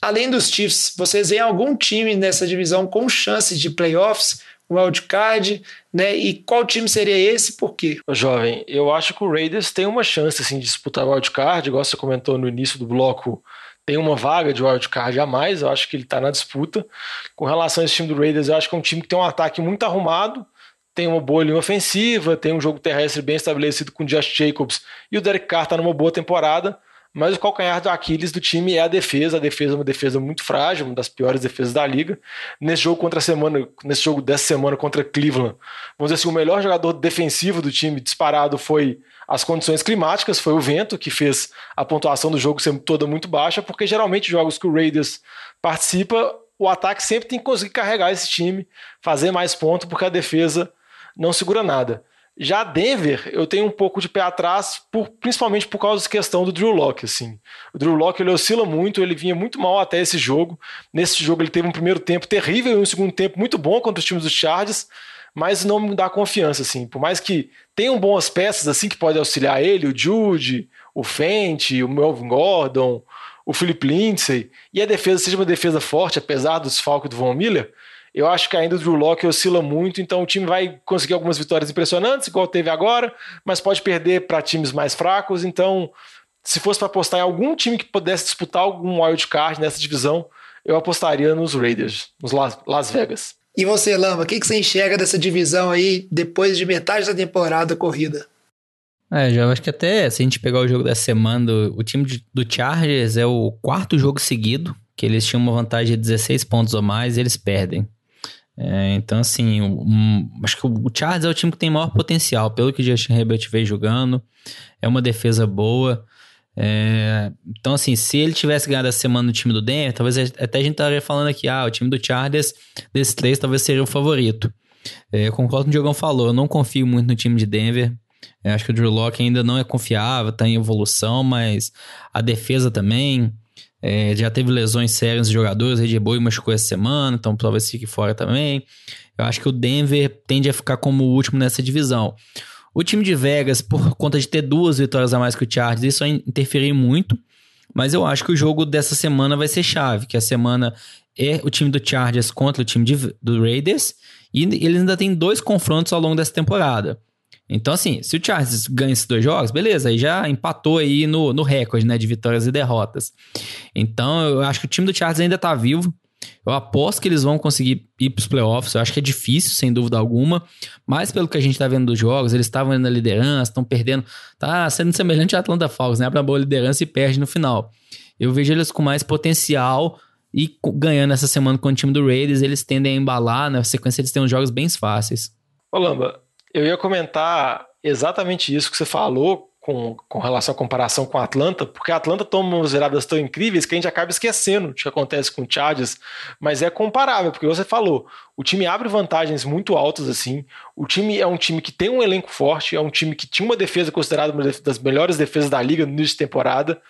Além dos Chiefs, vocês veem algum time nessa divisão com chance de playoffs? Wildcard, né? E qual time seria esse por quê? Jovem, eu acho que o Raiders tem uma chance assim, de disputar o wildcard, igual você comentou no início do bloco, tem uma vaga de wildcard a mais, eu acho que ele está na disputa. Com relação a esse time do Raiders, eu acho que é um time que tem um ataque muito arrumado, tem uma boa linha ofensiva, tem um jogo terrestre bem estabelecido com o Josh Jacobs e o Derek Carr está numa boa temporada. Mas o calcanhar do Aquiles do time é a defesa. A defesa é uma defesa muito frágil, uma das piores defesas da liga. Nesse jogo contra a semana, nesse jogo dessa semana contra Cleveland, vamos dizer assim, o melhor jogador defensivo do time disparado foi as condições climáticas, foi o vento que fez a pontuação do jogo ser toda muito baixa, porque geralmente jogos que o Raiders participa, o ataque sempre tem que conseguir carregar esse time, fazer mais pontos, porque a defesa não segura nada. Já Denver, eu tenho um pouco de pé atrás, por, principalmente por causa da questão do Drew Locke. Assim. O Drew Locke ele oscila muito, ele vinha muito mal até esse jogo. Nesse jogo ele teve um primeiro tempo terrível e um segundo tempo muito bom contra os times dos Chargers, mas não me dá confiança. Assim. Por mais que tenham boas peças assim que podem auxiliar ele, o Jude, o Fenty, o Melvin Gordon, o Philip Lindsay, e a defesa seja uma defesa forte, apesar do desfalque do Von Miller, eu acho que ainda o Drew Locke oscila muito, então o time vai conseguir algumas vitórias impressionantes, igual teve agora, mas pode perder para times mais fracos. Então se fosse para apostar em algum time que pudesse disputar algum wild card nessa divisão, eu apostaria nos Raiders, nos Las Vegas. E você, Lama, o que, que você enxerga dessa divisão aí depois de metade da temporada corrida? É, já acho que até se a gente pegar o jogo da semana, do, o time de, do Chargers é o quarto jogo seguido, que eles tinham uma vantagem de 16 pontos ou mais e eles perdem. É, então, assim, um, acho que o Chargers é o time que tem maior potencial, pelo que o Justin Herbert veio jogando. É uma defesa boa. É, então, assim, se ele tivesse ganhado a semana no time do Denver, talvez até a gente estaria falando aqui, ah, o time do Chargers, desses três, talvez seria o favorito. É, eu concordo com o Diogão falou, eu não confio muito no time de Denver. Eu acho que o Drew Locke ainda não é confiável, está em evolução, mas a defesa também. É, já teve lesões sérias de jogadores, Red Bull machucou essa semana, então talvez fique fora também. Eu acho que o Denver tende a ficar como o último nessa divisão. O time de Vegas, por conta de ter duas vitórias a mais que o Chargers, isso vai interferir muito. Mas eu acho que o jogo dessa semana vai ser chave, que a semana é o time do Chargers contra o time de, do Raiders. E eles ainda tem dois confrontos ao longo dessa temporada. Então, assim, se o Chargers ganha esses dois jogos, beleza, aí já empatou aí no, no recorde, né, de vitórias e derrotas. Então, eu acho que o time do Chargers ainda tá vivo. Eu aposto que eles vão conseguir ir para os playoffs. Eu acho que é difícil, sem dúvida alguma. Mas pelo que a gente está vendo dos jogos, eles estavam na liderança, estão perdendo. Tá sendo semelhante a Atlanta Falcons, né? Para boa liderança e perde no final. Eu vejo eles com mais potencial e ganhando essa semana com o time do Raiders, eles tendem a embalar. Na sequência, eles têm uns jogos bem fáceis. Ô, Lamba, eu ia comentar exatamente isso que você falou com, com relação à comparação com a Atlanta, porque a Atlanta toma umas viradas tão incríveis que a gente acaba esquecendo o que acontece com o Chargers, mas é comparável, porque você falou, o time abre vantagens muito altas assim, o time é um time que tem um elenco forte, é um time que tinha uma defesa considerada uma das melhores defesas da liga no início de temporada,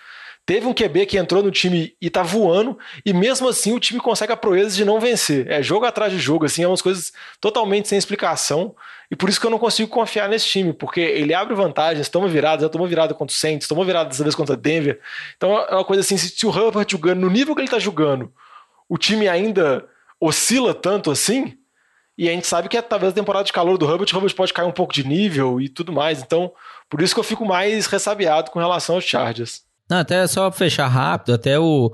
Teve um QB que entrou no time e tá voando, e mesmo assim o time consegue a proeza de não vencer. É jogo atrás de jogo, assim, é umas coisas totalmente sem explicação. E por isso que eu não consigo confiar nesse time, porque ele abre vantagens, toma virada, já tomou virada contra o Saints, tomou virada dessa vez contra o Denver. Então é uma coisa assim, se o Herbert jogando no nível que ele tá jogando, o time ainda oscila tanto assim, e a gente sabe que é talvez a temporada de calor do Herbert, o Herbert pode cair um pouco de nível e tudo mais. Então, por isso que eu fico mais ressabiado com relação aos Chargers. Não, até só fechar rápido, até o.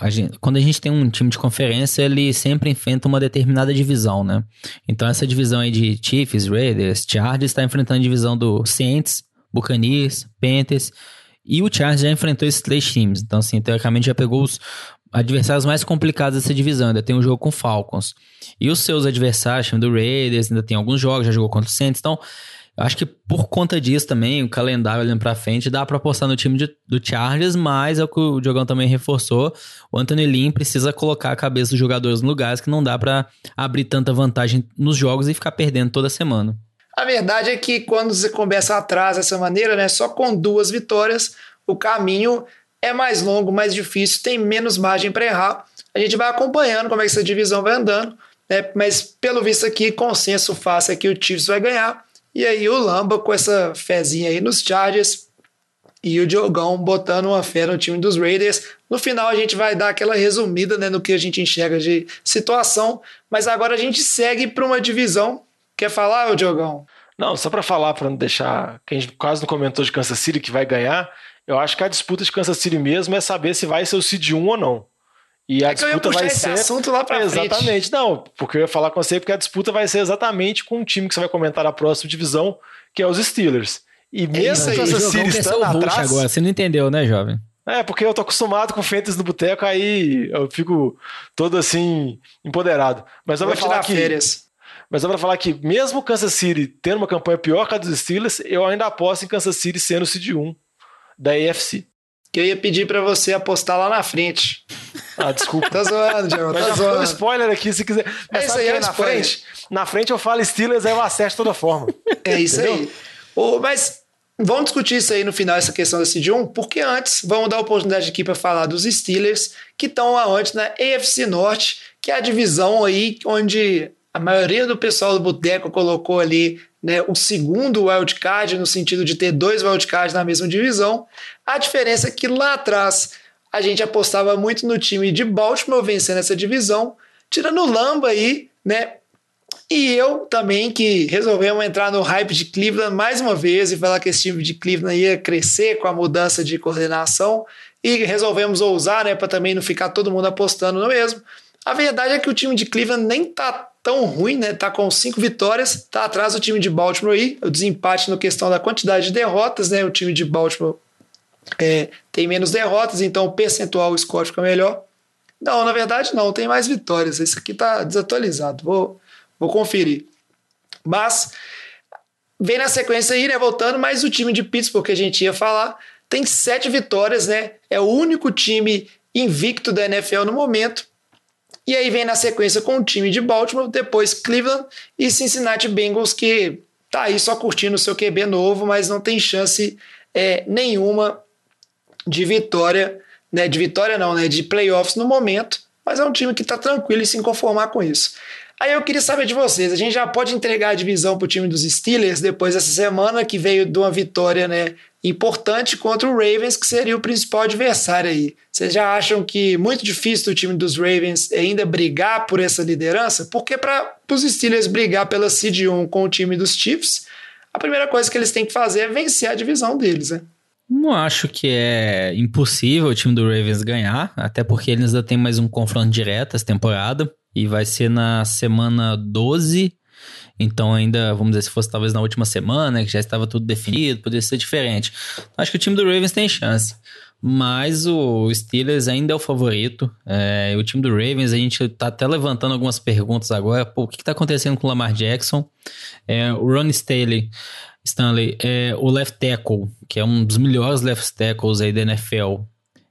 A gente, quando a gente tem um time de conferência, ele sempre enfrenta uma determinada divisão, né? Então essa divisão aí de Chiefs, Raiders, Chargers está enfrentando a divisão do Saints, Buccaneers, Panthers e o Chargers já enfrentou esses três times. Então assim, teoricamente já pegou os adversários mais complicados dessa divisão. Ainda tem um jogo com Falcons. E os seus adversários, time do Raiders, ainda tem alguns jogos, já jogou contra o Saints. Então acho que por conta disso também, o calendário olhando pra frente, dá pra apostar no time de, do Chargers, mas é o que o Diogão também reforçou. O Anthony Lynn precisa colocar a cabeça dos jogadores no lugares que não dá para abrir tanta vantagem nos jogos e ficar perdendo toda semana. A verdade é que quando você começa atrás dessa maneira, né, só com duas vitórias, o caminho é mais longo, mais difícil, tem menos margem para errar. A gente vai acompanhando como é que essa divisão vai andando, né, mas pelo visto aqui, consenso fácil é que o Chiefs vai ganhar e aí o Lamba com essa fezinha aí nos Chargers e o Diogão botando uma fé no time dos Raiders. No final a gente vai dar aquela resumida né, no que a gente enxerga de situação, mas agora a gente segue para uma divisão. Quer falar, o Diogão? Não, só para falar, para não deixar. Quem quase não comentou de Kansas City que vai ganhar, eu acho que a disputa de Kansas City mesmo é saber se vai ser o Seed 1 ou não. E a é disputa vai ser. assunto lá pra Exatamente. Frente. Não, porque eu ia falar com você, porque a disputa vai ser exatamente com o time que você vai comentar na próxima divisão, que é os Steelers. E mesmo é que Kansas City estando atrás. Agora. Você não entendeu, né, jovem? É, porque eu tô acostumado com feitas no boteco, aí eu fico todo assim, empoderado. Mas eu vou falar que. Férias. Mas eu vou falar que, mesmo Kansas City tendo uma campanha pior que a dos Steelers, eu ainda aposto em Kansas City sendo o Cid 1 da AFC que eu ia pedir para você apostar lá na frente. Ah, desculpa. tá zoando, Diego. Tá zoando. um spoiler aqui, se quiser. Mas é isso aí, é na spoiler. frente. Na frente eu falo Steelers, aí eu acerto de toda forma. É isso Entendeu? aí. Oh, mas vamos discutir isso aí no final, essa questão da Cid 1, porque antes vamos dar a oportunidade aqui para falar dos Steelers, que estão aonde na AFC Norte, que é a divisão aí onde a maioria do pessoal do Boteco colocou ali né, o segundo wildcard, no sentido de ter dois wildcards na mesma divisão. A diferença é que lá atrás a gente apostava muito no time de Baltimore vencendo essa divisão, tirando o Lamba aí, né? E eu também, que resolvemos entrar no hype de Cleveland mais uma vez e falar que esse time de Cleveland ia crescer com a mudança de coordenação. E resolvemos ousar, né, para também não ficar todo mundo apostando no mesmo. A verdade é que o time de Cleveland nem tá tão ruim, né? Tá com cinco vitórias, tá atrás do time de Baltimore aí. O desempate no questão da quantidade de derrotas, né? O time de Baltimore é, tem menos derrotas, então o percentual o score fica melhor. Não, na verdade não, tem mais vitórias. Isso aqui tá desatualizado. Vou, vou conferir. Mas vem na sequência aí, né? Voltando, mas o time de Pittsburgh que a gente ia falar tem sete vitórias, né? É o único time invicto da NFL no momento. E aí vem na sequência com o time de Baltimore, depois Cleveland e Cincinnati Bengals, que tá aí só curtindo o seu QB novo, mas não tem chance é, nenhuma de vitória, né? De vitória não, né? De playoffs no momento, mas é um time que está tranquilo em se conformar com isso. Aí eu queria saber de vocês, a gente já pode entregar a divisão para o time dos Steelers depois dessa semana que veio de uma vitória, né? Importante contra o Ravens, que seria o principal adversário aí. Vocês já acham que muito difícil o time dos Ravens ainda brigar por essa liderança? Porque para os Steelers brigar pela Seed 1 com o time dos Chiefs, a primeira coisa que eles têm que fazer é vencer a divisão deles, né? Não acho que é impossível o time do Ravens ganhar, até porque eles ainda têm mais um confronto direto essa temporada. E vai ser na semana 12. Então, ainda, vamos dizer, se fosse talvez na última semana, que já estava tudo definido, poderia ser diferente. Acho que o time do Ravens tem chance. Mas o Steelers ainda é o favorito. É, o time do Ravens, a gente tá até levantando algumas perguntas agora. Pô, o que, que tá acontecendo com o Lamar Jackson? É, o Ron Staley, Stanley, é, o left tackle, que é um dos melhores left tackles aí da NFL,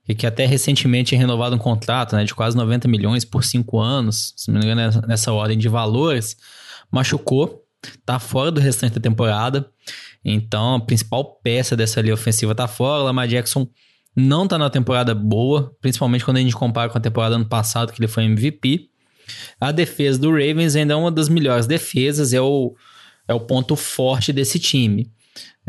e que até recentemente é renovado um contrato né, de quase 90 milhões por cinco anos, se não me engano, nessa ordem de valores, machucou, tá fora do restante da temporada. Então, a principal peça dessa linha ofensiva tá fora. Lamar Jackson não tá na temporada boa, principalmente quando a gente compara com a temporada ano passado, que ele foi MVP. A defesa do Ravens ainda é uma das melhores defesas, é o, é o ponto forte desse time.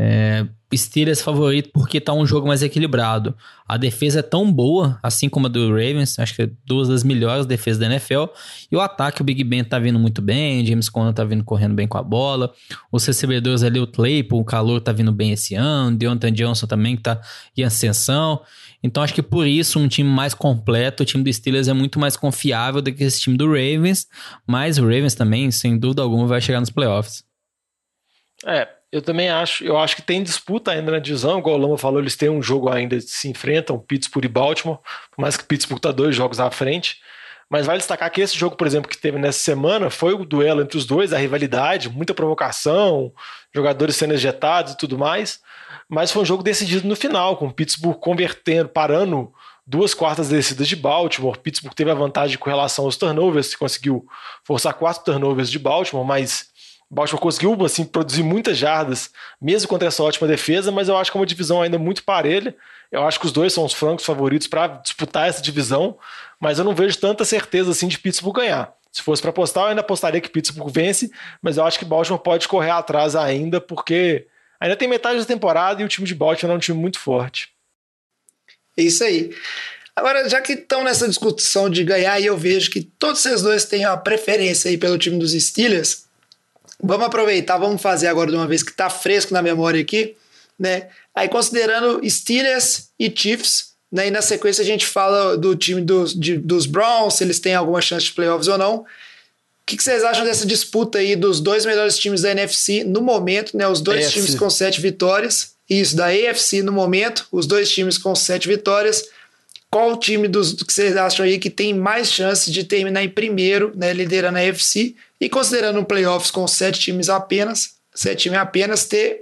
É, Steelers favorito porque tá um jogo mais equilibrado. A defesa é tão boa, assim como a do Ravens, acho que é duas das melhores defesas da NFL. E o ataque, o Big Ben tá vindo muito bem, James Conner tá vindo correndo bem com a bola. Os recebedores ali, o Claypool, o calor tá vindo bem esse ano. Deontay Johnson também que tá em ascensão. Então acho que por isso um time mais completo, o time do Steelers é muito mais confiável do que esse time do Ravens. Mas o Ravens também, sem dúvida alguma, vai chegar nos playoffs. É, eu também acho, eu acho que tem disputa ainda na divisão, igual o Lama falou, eles têm um jogo ainda, se enfrentam, Pittsburgh e Baltimore, por mais que Pittsburgh está dois jogos à frente, mas vale destacar que esse jogo, por exemplo, que teve nessa semana, foi o duelo entre os dois, a rivalidade, muita provocação, jogadores sendo ejetados e tudo mais, mas foi um jogo decidido no final, com Pittsburgh convertendo, parando duas quartas descidas de Baltimore, Pittsburgh teve a vantagem com relação aos turnovers, conseguiu forçar quatro turnovers de Baltimore, mas Baltimore conseguiu assim, produzir muitas jardas, mesmo contra essa ótima defesa, mas eu acho que é uma divisão ainda muito parelha. Eu acho que os dois são os francos favoritos para disputar essa divisão, mas eu não vejo tanta certeza assim de Pittsburgh ganhar. Se fosse para apostar, eu ainda apostaria que Pittsburgh vence, mas eu acho que Baltimore pode correr atrás ainda, porque ainda tem metade da temporada e o time de Baltimore é um time muito forte. É isso aí. Agora, já que estão nessa discussão de ganhar, e eu vejo que todos vocês dois têm uma preferência aí pelo time dos Steelers, Vamos aproveitar, vamos fazer agora de uma vez que está fresco na memória aqui, né? Aí considerando Steelers e Chiefs, né? E na sequência a gente fala do time dos, de, dos Browns, se eles têm alguma chance de playoffs ou não. O que, que, vocês acham dessa disputa aí dos dois melhores times da NFC no momento, né? Os dois AFC. times com sete vitórias. Isso, da AFC no momento, os dois times com sete vitórias. Qual o time dos que vocês acham aí que tem mais chance de terminar em primeiro, né? Liderando a AFC e considerando um playoffs com sete times apenas, sete times apenas, ter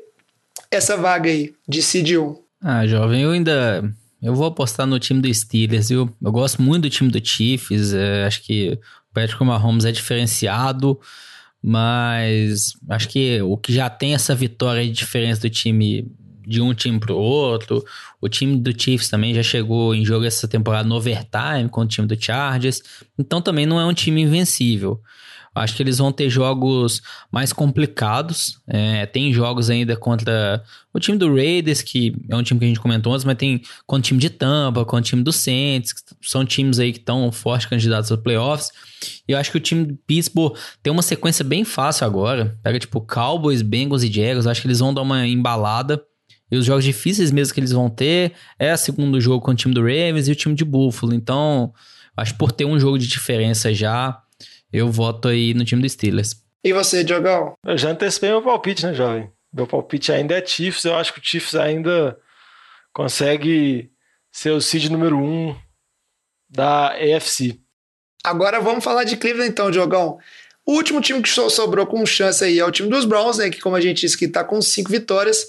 essa vaga aí de seed 1. Ah, jovem, eu ainda. Eu vou apostar no time do Steelers, viu? Eu gosto muito do time do Chiefs. É, acho que o Patrick Mahomes é diferenciado, mas acho que o que já tem essa vitória de diferença do time de um time pro outro. O time do Chiefs também já chegou em jogo essa temporada no overtime com o time do Chargers. Então também não é um time invencível. Acho que eles vão ter jogos mais complicados. É, tem jogos ainda contra o time do Raiders, que é um time que a gente comentou antes, mas tem contra o time de Tampa, contra o time do Saints, que são times aí que estão fortes candidatos aos playoffs. E eu acho que o time do Pittsburgh tem uma sequência bem fácil agora. Pega tipo Cowboys, Bengals e Jaguars. Acho que eles vão dar uma embalada. E os jogos difíceis mesmo que eles vão ter é o segundo jogo com o time do Ravens e o time de Buffalo. Então, acho que por ter um jogo de diferença já, eu voto aí no time do Steelers. E você, Diogão? Eu já antecipei meu palpite, né, jovem? Meu palpite ainda é Chiefs. Eu acho que o Chiefs ainda consegue ser o seed número um da AFC. Agora vamos falar de Cleveland então, Diogão. O último time que sobrou com chance aí é o time dos Browns, né? Que como a gente disse que tá com cinco vitórias.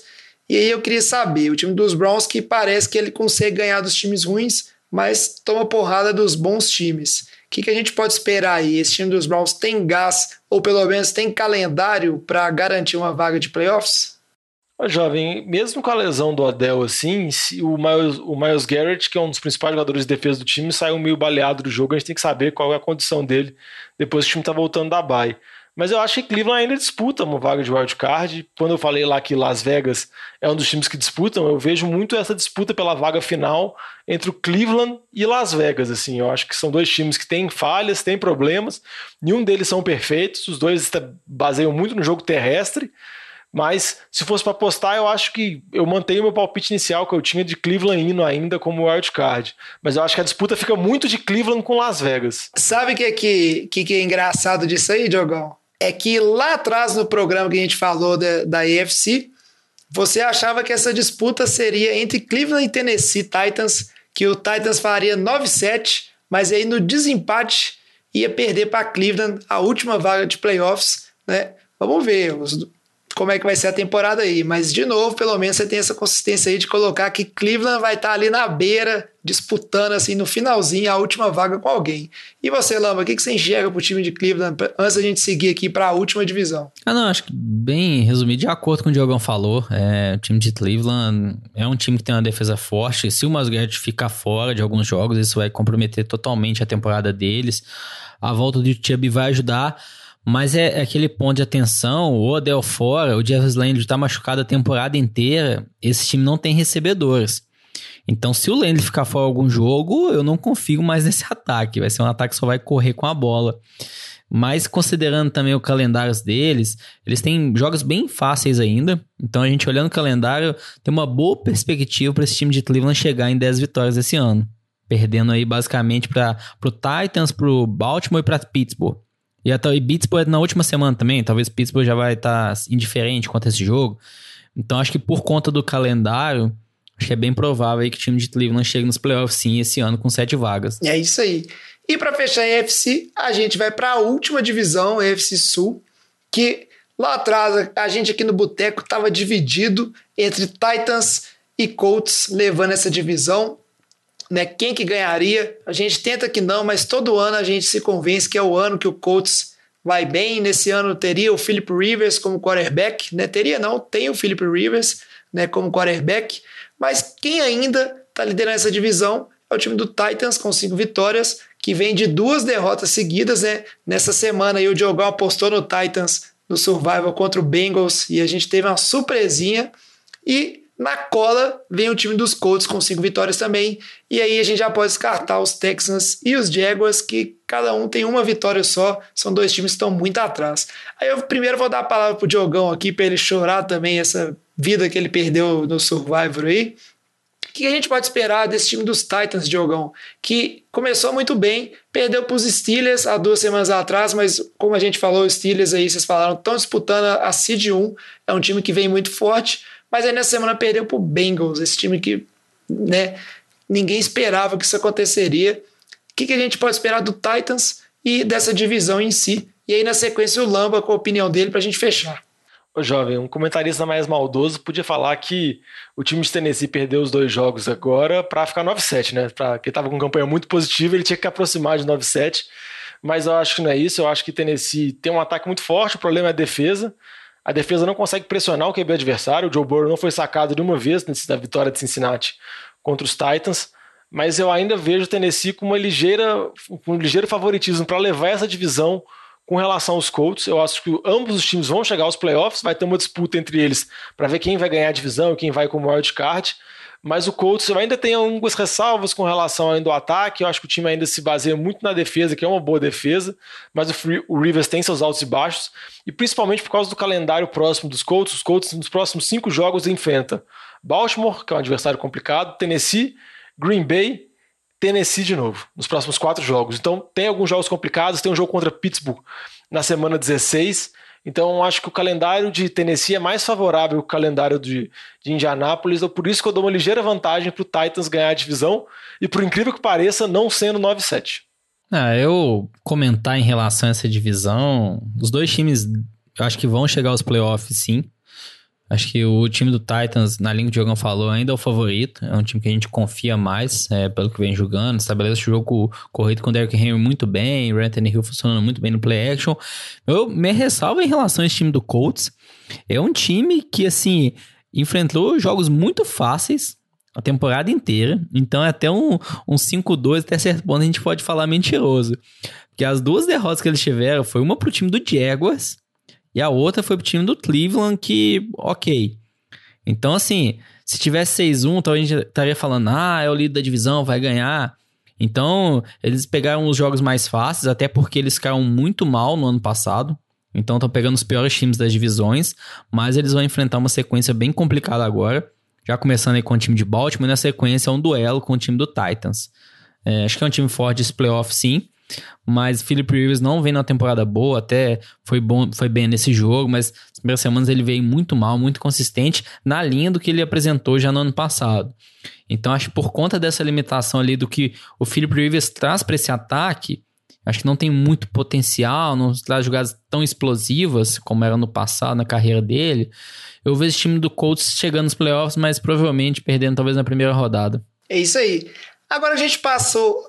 E aí eu queria saber, o time dos Browns que parece que ele consegue ganhar dos times ruins, mas toma porrada dos bons times. O que, que a gente pode esperar aí? Esse time dos Browns tem gás, ou pelo menos tem calendário para garantir uma vaga de playoffs? Jovem, mesmo com a lesão do Odell assim, o Miles, o Miles Garrett, que é um dos principais jogadores de defesa do time, saiu meio baleado do jogo, a gente tem que saber qual é a condição dele depois que o time tá voltando da bye. Mas eu acho que Cleveland ainda disputa uma vaga de wildcard. Quando eu falei lá que Las Vegas é um dos times que disputam, eu vejo muito essa disputa pela vaga final entre o Cleveland e Las Vegas. Assim, eu acho que são dois times que têm falhas, têm problemas. Nenhum deles são perfeitos. Os dois baseiam muito no jogo terrestre. Mas se fosse para apostar, eu acho que eu mantenho meu palpite inicial que eu tinha de Cleveland indo ainda como wildcard. Mas eu acho que a disputa fica muito de Cleveland com Las Vegas. Sabe o que, é que, que, que é engraçado disso aí, Diogão? É que lá atrás no programa que a gente falou da, AFC, você achava que essa disputa seria entre Cleveland e Tennessee Titans, que o Titans faria 9-7, mas aí no desempate ia perder para Cleveland a última vaga de playoffs, né? Vamos ver, os, como é que vai ser a temporada aí. Mas, de novo, pelo menos você tem essa consistência aí de colocar que Cleveland vai estar ali na beira, disputando assim no finalzinho a última vaga com alguém. E você, Lamba, o que, que você enxerga pro time de Cleveland antes da gente seguir aqui para a última divisão? Ah, não, acho que bem resumido, de acordo com o Diogão falou, é, o time de Cleveland é um time que tem uma defesa forte. Se o Masguete ficar fora de alguns jogos, isso vai comprometer totalmente a temporada deles. A volta do Chubb vai ajudar. Mas é, é, aquele ponto de atenção, o Odell fora, o Jarvis Landry tá machucado a temporada inteira, esse time não tem recebedores. Então, se o Landry ficar fora algum jogo, eu não confio mais nesse ataque. Vai ser um ataque que só vai correr com a bola. Mas considerando também o calendário deles, eles têm jogos bem fáceis ainda. Então, a gente olhando o calendário, tem uma boa perspectiva para esse time de Cleveland chegar em 10 vitórias esse ano. Perdendo aí basicamente para o Titans, para o Baltimore e para Pittsburgh. E, até, e Pittsburgh na última semana também, talvez Pittsburgh já vai estar tá indiferente quanto a esse jogo. Então acho que por conta do calendário, acho que é bem provável aí que o time de Cleveland chegue nos playoffs sim esse ano com sete vagas. É isso aí. E para fechar a EFC, a gente vai para a última divisão, a EFC Sul, que lá atrás a gente aqui no Boteco estava dividido entre Titans e Colts levando essa divisão né, quem que ganharia. A gente tenta que não, mas todo ano a gente se convence que é o ano que o Colts vai bem. Nesse ano teria o Philip Rivers como quarterback, né? Teria não, tem o Philip Rivers, né, como quarterback, mas quem ainda está liderando essa divisão é o time do Titans com cinco vitórias, que vem de duas derrotas seguidas, né? Nessa semana aí o Diogão apostou no Titans no Survival contra o Bengals e a gente teve uma surpresinha e na cola vem o time dos Colts com cinco vitórias também. E aí a gente já pode descartar os Texans e os Jaguars, que cada um tem uma vitória só. São dois times que estão muito atrás. Aí eu primeiro vou dar a palavra pro Diogão aqui para ele chorar também essa vida que ele perdeu no Survivor aí. O que a gente pode esperar desse time dos Titans, Diogão? Que começou muito bem, perdeu para os Steelers há duas semanas atrás, mas como a gente falou, os Steelers aí, vocês falaram, estão disputando a Seed 1. É um time que vem muito forte mas aí nessa semana perdeu pro Bengals, esse time que né, ninguém esperava que isso aconteceria. O que, que a gente pode esperar do Titans e dessa divisão em si? E aí na sequência o Lamba com a opinião dele para a gente fechar. Ô, jovem, um comentarista mais maldoso podia falar que o time de Tennessee perdeu os dois jogos agora para ficar 9-7, né? Pra, que estava com campanha muito positiva, ele tinha que aproximar de 9-7. Mas eu acho que não é isso. Eu acho que Tennessee tem um ataque muito forte, o problema é a defesa. A defesa não consegue pressionar o QB adversário. O Joe Burrow não foi sacado de uma vez na vitória de Cincinnati contra os Titans. Mas eu ainda vejo o Tennessee com uma ligeira, com um ligeiro favoritismo para levar essa divisão Com relação aos Colts, eu acho que ambos os times vão chegar aos playoffs, vai ter uma disputa entre eles para ver quem vai ganhar a divisão e quem vai como wild card. Mas o Colts ainda tem algumas ressalvas com relação ainda ao ataque. Eu acho que o time ainda se baseia muito na defesa, que é uma boa defesa. Mas o, Free, o Rivers tem seus altos e baixos. E principalmente por causa do calendário próximo dos Colts. Os Colts, nos próximos cinco jogos, enfrenta Baltimore, que é um adversário complicado, Tennessee, Green Bay, Tennessee de novo, nos próximos quatro jogos. Então tem alguns jogos complicados. Tem um jogo contra Pittsburgh na semana 16 então, acho que o calendário de Tennessee é mais favorável que o calendário de, de Indianápolis. Então, por isso que eu dou uma ligeira vantagem para o Titans ganhar a divisão. E por incrível que pareça, não sendo 9-7. Ah, eu comentar em relação a essa divisão, os dois times acho que vão chegar aos playoffs sim. Acho que o time do Titans, na linha que o Diogão falou, ainda é o favorito. É um time que a gente confia mais, é, pelo que vem jogando. Estabelece o jogo corrido com o Derrick Henry muito bem, o Anthony Hill funcionando muito bem no play action. Eu me ressalvo em relação a esse time do Colts. É um time que, assim, enfrentou jogos muito fáceis a temporada inteira. Então é até um, um 5-2, até certo ponto a gente pode falar mentiroso. Porque as duas derrotas que eles tiveram foi uma pro time do Jaguars e a outra foi pro time do Cleveland, que, ok. Então, assim, se tivesse 6-1, então a gente estaria falando, ah, é o líder da divisão, vai ganhar. Então, eles pegaram os jogos mais fáceis, até porque eles ficaram muito mal no ano passado. Então, estão pegando os piores times das divisões, mas eles vão enfrentar uma sequência bem complicada agora. Já começando aí com o time de Baltimore, e na sequência é um duelo com o time do Titans. É, acho que é um time forte esse playoff, sim. Mas Philip Rivers não vem na temporada boa, até foi bom, foi bem nesse jogo, mas nas primeiras semanas ele veio muito mal, muito consistente, na linha do que ele apresentou já no ano passado. Então acho que por conta dessa limitação ali do que o Philip Rivers traz para esse ataque, acho que não tem muito potencial, não traz jogadas tão explosivas como era no passado na carreira dele. Eu vejo esse time do Colts chegando nos playoffs, mas provavelmente perdendo talvez na primeira rodada. É isso aí. Agora a gente passou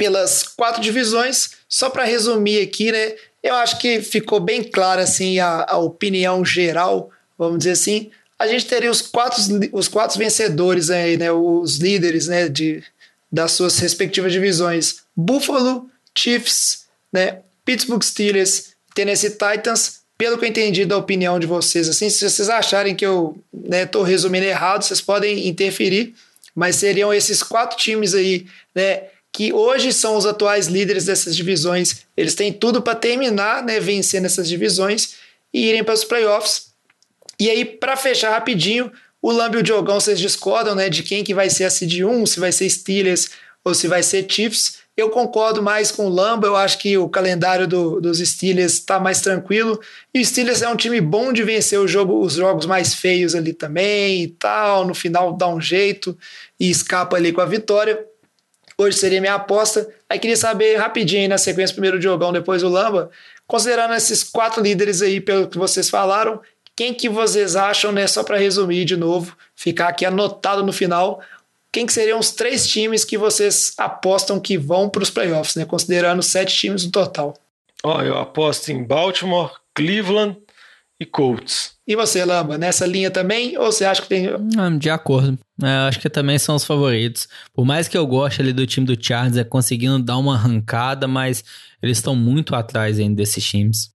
pelas quatro divisões. Só para resumir aqui, né? Eu acho que ficou bem clara assim a, a, opinião geral, vamos dizer assim. A gente teria os quatro, os quatro vencedores aí, né? Os líderes, né? De, das suas respectivas divisões: Buffalo, Chiefs, né? Pittsburgh Steelers, Tennessee Titans. Pelo que eu entendi da opinião de vocês, assim, se vocês acharem que eu estou né, resumindo errado, vocês podem interferir. Mas seriam esses quatro times aí, né? Que hoje são os atuais líderes dessas divisões. Eles têm tudo para terminar, né, vencendo essas divisões e irem para os playoffs. E aí, para fechar rapidinho, o Lamb e o Diogão, vocês discordam né, de quem que vai ser a seed 1, se vai ser Steelers ou se vai ser Chiefs. Eu concordo mais com o Lamba, eu acho que o calendário do, dos Steelers está mais tranquilo. E o Steelers é um time bom de vencer o jogo, os jogos mais feios ali também e tal. No final dá um jeito e escapa ali com a vitória. Hoje seria minha aposta. Aí queria saber rapidinho, na sequência, primeiro o Diogão, depois o Lamba, considerando esses quatro líderes aí, pelo que vocês falaram, quem que vocês acham, né, só para resumir de novo, ficar aqui anotado no final, quem que seriam os três times que vocês apostam que vão para os playoffs, né, considerando sete times no total? Ó, eu aposto em Baltimore, Cleveland e Colts. E você, Lamba, nessa linha também? Ou você acha que tem. Ah, de acordo. É, acho que também são os favoritos. Por mais que eu goste ali do time do Chargers, é conseguindo dar uma arrancada, mas eles estão muito atrás ainda desses times.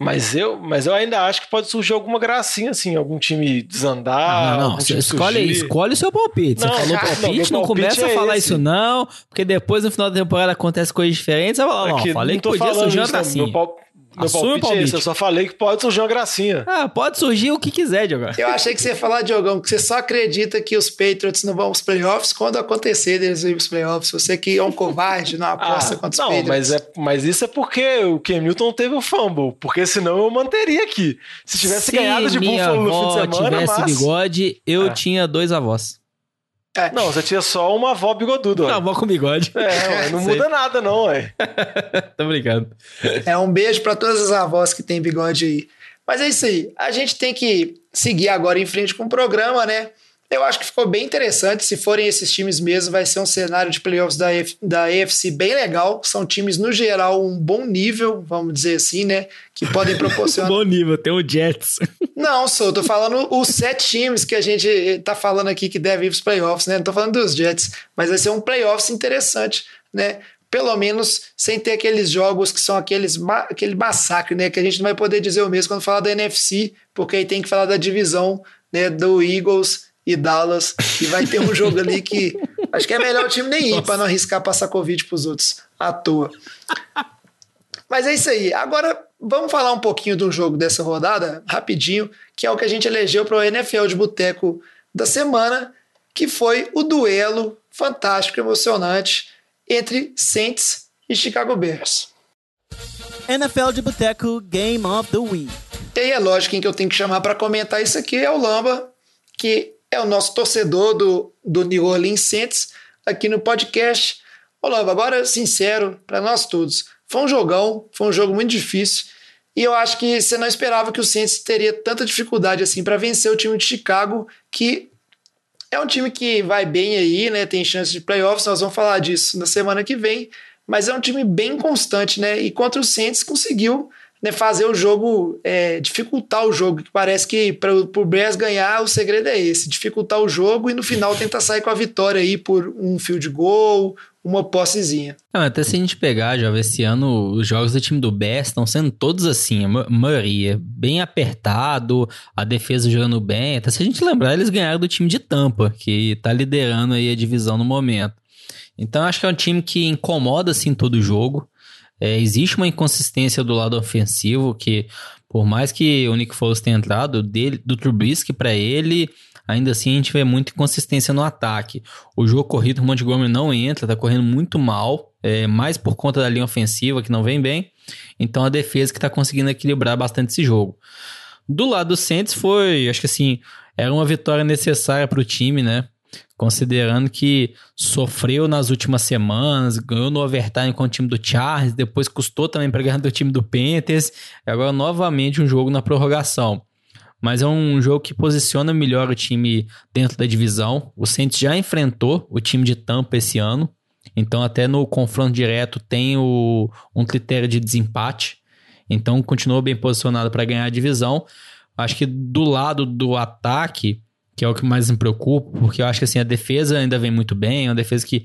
Mas eu, mas eu ainda acho que pode surgir alguma gracinha, assim, algum time desandar. Não, não, não. escolhe, escolhe o seu palpite. Não, você falou palpite, não, não palpite começa é a falar esse. isso, não, porque depois no final da temporada acontece coisas diferentes. Você vai falar, não, falei que podia surgir uma gracinha. Meu, meu palpite, palpite. É esse, eu só falei que pode surgir uma gracinha. Ah, pode surgir o que quiser, Diogão. Eu achei que você ia falar, Diogão, que você só acredita que os Patriots não vão aos playoffs quando acontecer deles ir pros playoffs. Você que é um covarde, não aposta ah, contra os não, Patriots. Mas, é, mas isso é porque o Cam Newton teve o fumble, porque senão eu manteria aqui. Se tivesse Se ganhado de Buffalo no fim de semana, Se tivesse mas... bigode, eu é. tinha dois avós. É. Não, você tinha só uma avó bigoduda. Uma avó com bigode. É, não muda nada, não, ué. Tô brincando. É um beijo para todas as avós que têm bigode aí. Mas é isso aí. A gente tem que seguir agora em frente com o programa, né? Eu acho que ficou bem interessante. Se forem esses times mesmo, vai ser um cenário de playoffs da, da AFC bem legal. São times, no geral, um bom nível, vamos dizer assim, né? Que podem proporcionar. bom nível, tem o Jets. Não, sou, tô falando os sete times que a gente tá falando aqui que devem ir pros playoffs, né? Não tô falando dos Jets, mas vai ser um playoffs interessante, né? pelo menos sem ter aqueles jogos que são aqueles ma aquele massacre, né? Que a gente não vai poder dizer o mesmo quando falar da NFC, porque aí tem que falar da divisão né, do Eagles e Dallas, e vai ter um jogo ali que acho que é melhor o time nem ir para não arriscar passar Covid pros outros à toa. Mas é isso aí. Agora vamos falar um pouquinho de um jogo dessa rodada, rapidinho, que é o que a gente elegeu para o NFL de Boteco da semana, que foi o duelo fantástico, emocionante entre Saints e Chicago Bears. NFL de Boteco Game of the Week. E aí é lógico quem que eu tenho que chamar para comentar isso aqui é o Lamba, que é o nosso torcedor do, do New Orleans Saints aqui no podcast. Lamba, agora sincero para nós todos, foi um jogão, foi um jogo muito difícil. E eu acho que você não esperava que o Saints teria tanta dificuldade assim para vencer o time de Chicago, que é um time que vai bem aí, né? Tem chance de playoffs, nós vamos falar disso na semana que vem, mas é um time bem constante, né? E contra o Saints conseguiu né, fazer o jogo, é, dificultar o jogo. Parece que para o Bears ganhar, o segredo é esse: dificultar o jogo e no final tentar sair com a vitória aí por um field goal, uma possezinha. Não, até se a gente pegar, já esse ano, os jogos do time do Bears estão sendo todos assim, a maioria, bem apertado, a defesa jogando bem. Até se a gente lembrar, eles ganharam do time de Tampa, que tá liderando aí a divisão no momento. Então acho que é um time que incomoda assim todo jogo. É, existe uma inconsistência do lado ofensivo que, por mais que o Nick Foles tenha entrado, dele, do Trubisky para ele, ainda assim a gente vê muita inconsistência no ataque. O jogo corrido, o Montgomery não entra, tá correndo muito mal, é, mais por conta da linha ofensiva que não vem bem. Então a defesa que tá conseguindo equilibrar bastante esse jogo. Do lado do Saints foi, acho que assim, era uma vitória necessária para o time, né? Considerando que sofreu nas últimas semanas, ganhou no overtime com o time do Charles, depois custou também para ganhar do time do Panthers, agora novamente um jogo na prorrogação. Mas é um jogo que posiciona melhor o time dentro da divisão. O Saints já enfrentou o time de Tampa esse ano, então até no confronto direto tem o, um critério de desempate. Então continuou bem posicionado para ganhar a divisão. Acho que do lado do ataque, que é o que mais me preocupa, porque eu acho que assim, a defesa ainda vem muito bem, é uma defesa que,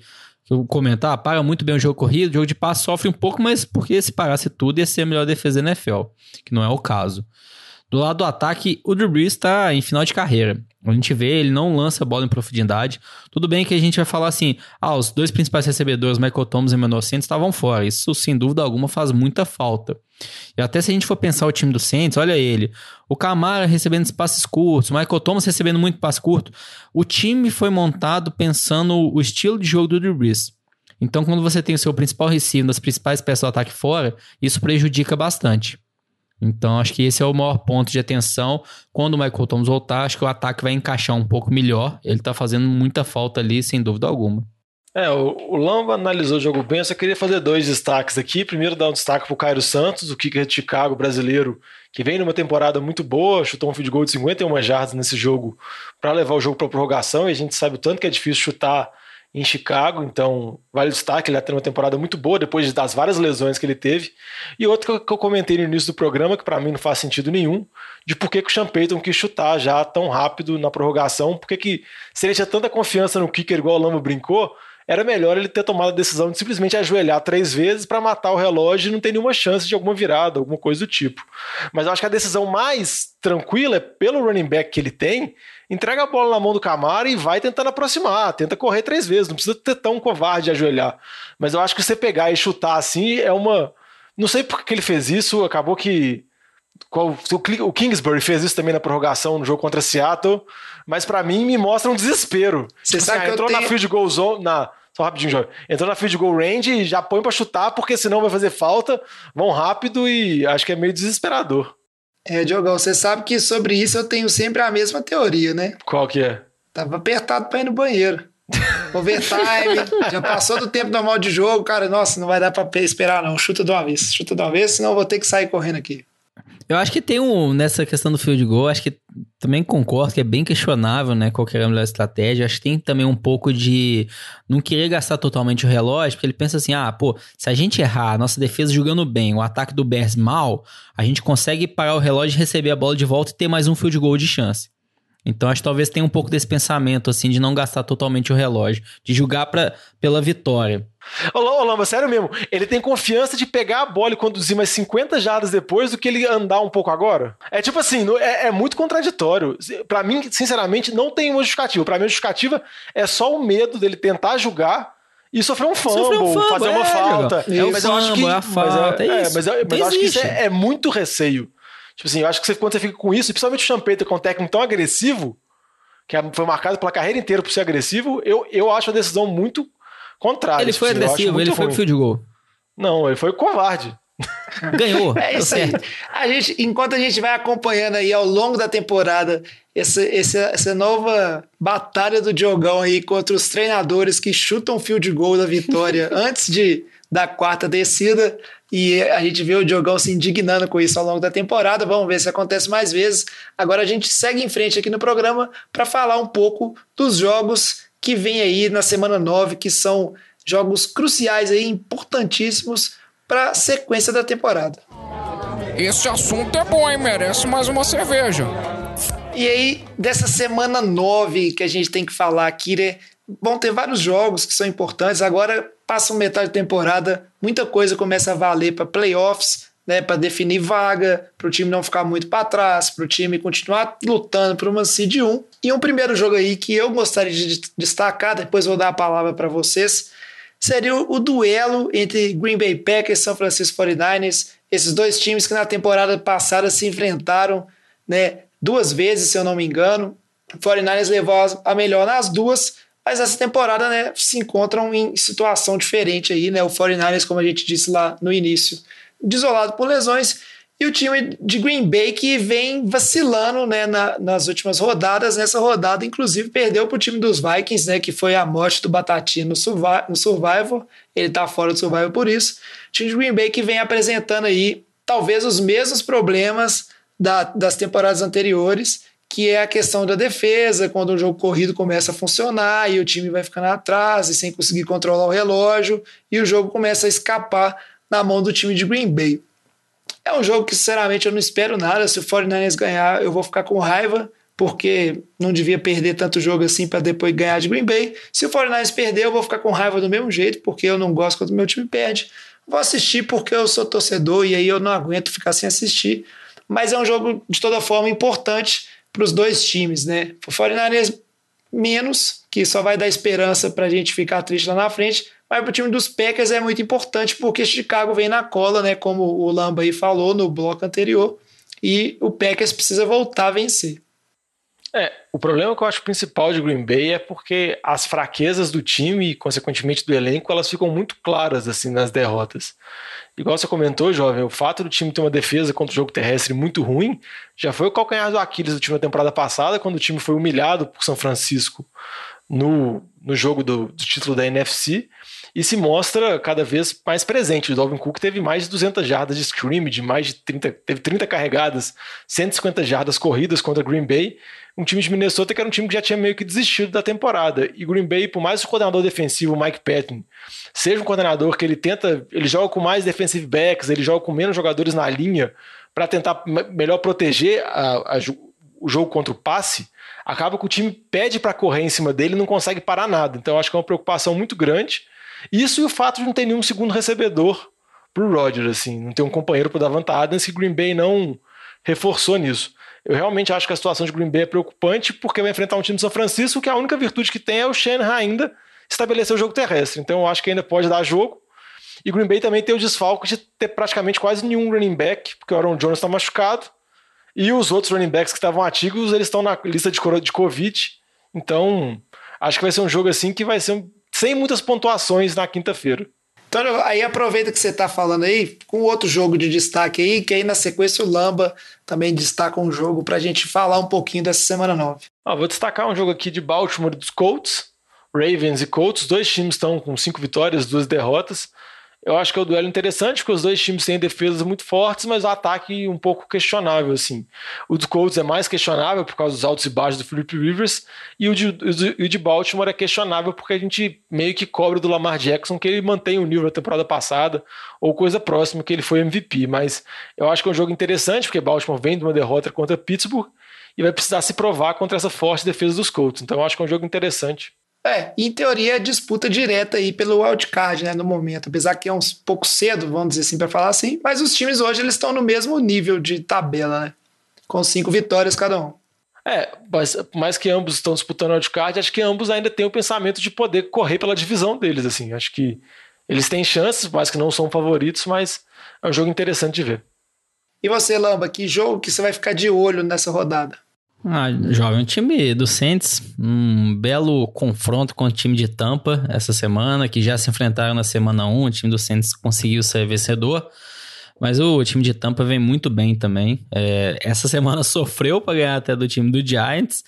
que eu comentar, para muito bem o jogo corrido, o jogo de passe sofre um pouco, mas porque se parasse tudo ia ser a melhor defesa da NFL, que não é o caso. Do lado do ataque, o Drew Brees está em final de carreira. A gente vê, ele não lança bola em profundidade. Tudo bem que a gente vai falar assim: ah, os dois principais recebedores, Michael Thomas e Emmanuel Santos, estavam fora. Isso, sem dúvida alguma, faz muita falta. E até se a gente for pensar o time do Saints, olha ele. O Camara recebendo passes curtos, o Michael Thomas recebendo muito passe curto. O time foi montado pensando o estilo de jogo do Drew Brees. Então, quando você tem o seu principal receiver, das principais peças do ataque fora, isso prejudica bastante. Então, acho que esse é o maior ponto de atenção. Quando o Michael Thomas voltar, acho que o ataque vai encaixar um pouco melhor. Ele tá fazendo muita falta ali, sem dúvida alguma. É, o, Lamba analisou o jogo bem, eu só queria fazer dois destaques aqui. Primeiro, dar um destaque pro Cairo Santos, o kicker de Chicago brasileiro, que vem numa temporada muito boa, chutou um field goal de 51 jardas nesse jogo para levar o jogo para prorrogação, e a gente sabe o tanto que é difícil chutar em Chicago, então vale o destaque, ele está tendo uma temporada muito boa depois das várias lesões que ele teve. E outro que eu comentei no início do programa, que para mim não faz sentido nenhum, de por que, que o Sean Payton quis chutar já tão rápido na prorrogação, porque que se ele tinha tanta confiança no kicker igual o Lambo brincou, era melhor ele ter tomado a decisão de simplesmente ajoelhar três vezes para matar o relógio e não ter nenhuma chance de alguma virada, alguma coisa do tipo. Mas eu acho que a decisão mais tranquila é pelo running back que ele tem, entrega a bola na mão do Camara e vai tentando aproximar, tenta correr três vezes, não precisa ter tão covarde de ajoelhar. Mas eu acho que você pegar e chutar assim é uma. Não sei por que ele fez isso, acabou que. O Kingsbury fez isso também na prorrogação no jogo contra Seattle, mas para mim me mostra um desespero. Você tipo, sabe assim, que entrou tenho... na field goal zone, na, só rapidinho, Jorge. Entrou na field goal range e já põe para chutar, porque senão vai fazer falta, vão rápido e acho que é meio desesperador. É, Diogão, você sabe que sobre isso eu tenho sempre a mesma teoria, né? Qual que é? Tava apertado pra ir no banheiro. Overtime, já passou do tempo normal de jogo, cara. Nossa, não vai dar pra esperar, não. Chuta de uma vez, chuta de uma vez, senão eu vou ter que sair correndo aqui. Eu acho que tem um, nessa questão do field goal, acho que também concordo que é bem questionável, né, qual que era a melhor estratégia. Acho que tem também um pouco de não querer gastar totalmente o relógio, porque ele pensa assim, ah, pô, se a gente errar, a nossa defesa jogando bem, o ataque do Bears mal, a gente consegue parar o relógio, receber a bola de volta e ter mais um field goal de chance. Então acho que talvez tenha um pouco desse pensamento, assim, de não gastar totalmente o relógio, de julgar pra, pela vitória. Ô, Lamba, sério mesmo, ele tem confiança de pegar a bola e conduzir mais 50 jardas depois do que ele andar um pouco agora? É tipo assim, é, é muito contraditório. Pra mim, sinceramente, não tem uma justificativa. Pra mim, a justificativa é só o medo dele tentar julgar e sofrer um fumble, Sofrer um fumble, fazer uma é, falta. Diogão. É o mas eu acho que é falta, é mas, eu, mas eu acho que isso é, é muito receio. Tipo assim, eu acho que você- quando você fica com isso, e principalmente o Champeter com um técnico tão agressivo, que é, foi marcado pela carreira inteira por ser agressivo, eu, eu acho a decisão muito contrária. ele Tipo foi acho agressivo, ele foi ruim. pro field goal. Não, ele foi covarde. Ganhou. É deu isso aí. A gente, enquanto a gente vai acompanhando aí ao longo da temporada essa, essa, essa nova batalha do Diogão aí contra os treinadores que chutam field goal da vitória antes de da quarta descida e a gente vê o Diogão se indignando com isso ao longo da temporada. Vamos ver se acontece mais vezes. Agora a gente segue em frente aqui no programa para falar um pouco dos jogos que vem aí na semana 9, que são jogos cruciais aí, importantíssimos para a sequência da temporada. Esse assunto é bom, hein? Merece mais uma cerveja. E aí, dessa semana 9 que a gente tem que falar aqui, né? Vão ter vários jogos que são importantes. Agora passa metade da temporada, muita coisa começa a valer para playoffs, né? Para definir vaga, para o time não ficar muito para trás, para o time continuar lutando por uma seed 1. E um primeiro jogo aí que eu gostaria de destacar, depois vou dar a palavra para vocês, seria o, o duelo entre Green Bay Packers e São Francisco 49ers. Esses dois times que na temporada passada se enfrentaram, né? duas vezes, se eu não me engano. O 49ers levou a melhor nas duas, mas essa temporada né, se encontram em situação diferente aí, né? O 49ers, como a gente disse lá no início, desolado por lesões, e o time de Green Bay que vem vacilando né, na, nas últimas rodadas. Nessa rodada, inclusive, perdeu para o time dos Vikings, né? Que foi a morte do Batatinha no, no Survivor. Ele está fora do Survivor por isso. O time de Green Bay que vem apresentando aí talvez os mesmos problemas da, das temporadas anteriores, que é a questão da defesa, quando o jogo corrido começa a funcionar e o time vai ficando atrás e sem conseguir controlar o relógio, e o jogo começa a escapar na mão do time de Green Bay. É um jogo que, sinceramente, eu não espero nada. Se o 49ers ganhar, eu vou ficar com raiva, porque não devia perder tanto jogo assim para depois ganhar de Green Bay. Se o 49ers perder, eu vou ficar com raiva do mesmo jeito, porque eu não gosto quando o meu time perde. Vou assistir porque eu sou torcedor e aí eu não aguento ficar sem assistir mas é um jogo de toda forma importante para os dois times, né? O 49ers menos, que só vai dar esperança para a gente ficar triste lá na frente, mas para o time dos Packers é muito importante porque Chicago vem na cola, né? Como o Lamba aí falou no bloco anterior, e o Packers precisa voltar a vencer. É, o problema que eu acho principal de Green Bay é porque as fraquezas do time e, consequentemente, do elenco, elas ficam muito claras assim nas derrotas. Igual você comentou, jovem, o fato do time ter uma defesa contra o jogo terrestre muito ruim já foi o calcanhar do Aquiles do time na temporada passada, quando o time foi humilhado por São Francisco no, no jogo do, do título da NFC e se mostra cada vez mais presente. O Dalvin Cook teve mais de 200 jardas de scrimmage, mais de 30, teve 30 carregadas, 150 jardas corridas contra Green Bay, um time de Minnesota que era um time que já tinha meio que desistido da temporada. E Green Bay, por mais que o coordenador defensivo, Mike Patton, seja um coordenador que ele tenta, ele joga com mais defensive backs, ele joga com menos jogadores na linha para tentar melhor proteger a, a, o jogo contra o passe, acaba que o time pede para correr em cima dele e não consegue parar nada. Então acho que é uma preocupação muito grande. Isso e o fato de não ter nenhum segundo recebedor pro Rodgers, assim, não ter um companheiro para Davante Adams, que Green Bay não reforçou nisso. Eu realmente acho que a situação de Green Bay é preocupante porque vai enfrentar um time de São Francisco que a única virtude que tem é o Shanahan ainda estabelecer o jogo terrestre. Então eu acho que ainda pode dar jogo. E Green Bay também tem o desfalque de ter praticamente quase nenhum running back, porque o Aaron Jones está machucado. E os outros running backs que estavam ativos, eles estão na lista de, de Covid. Então, acho que vai ser um jogo assim que vai ser um, sem muitas pontuações na quinta-feira. Então, aí aproveita que você está falando aí, com outro jogo de destaque aí, que aí na sequência o Lamba também destaca um jogo para a gente falar um pouquinho dessa semana 9. Ah, vou destacar um jogo aqui de Baltimore dos Colts, Ravens e Colts. Dois times estão com cinco vitórias, duas derrotas. Eu acho que é um duelo interessante, porque os dois times têm defesas muito fortes, mas o ataque um pouco questionável, assim. O dos Colts é mais questionável por causa dos altos e baixos do Philip Rivers, e o de, o de Baltimore é questionável porque a gente meio que cobra do Lamar Jackson que ele mantém o nível da temporada passada, ou coisa próxima que ele foi MVP. Mas eu acho que é um jogo interessante, porque Baltimore vem de uma derrota contra Pittsburgh, e vai precisar se provar contra essa forte defesa dos Colts. Então eu acho que é um jogo interessante. É, em teoria é disputa direta aí pelo wildcard, né, no momento. Apesar que é um pouco cedo, vamos dizer assim, para falar assim. Mas os times hoje eles estão no mesmo nível de tabela, né? Com cinco vitórias cada um. É, mas mais que ambos estão disputando o wildcard, acho que ambos ainda têm o pensamento de poder correr pela divisão deles, assim. Acho que eles têm chances, mas que não são favoritos, mas é um jogo interessante de ver. E você, Lamba, que jogo que você vai ficar de olho nessa rodada? Ah, jovem time do Saints, um belo confronto com o time de Tampa essa semana, que já se enfrentaram na semana 1, o time do Saints conseguiu ser vencedor, mas o time de Tampa vem muito bem também. É, essa semana sofreu para ganhar até do time do Giants,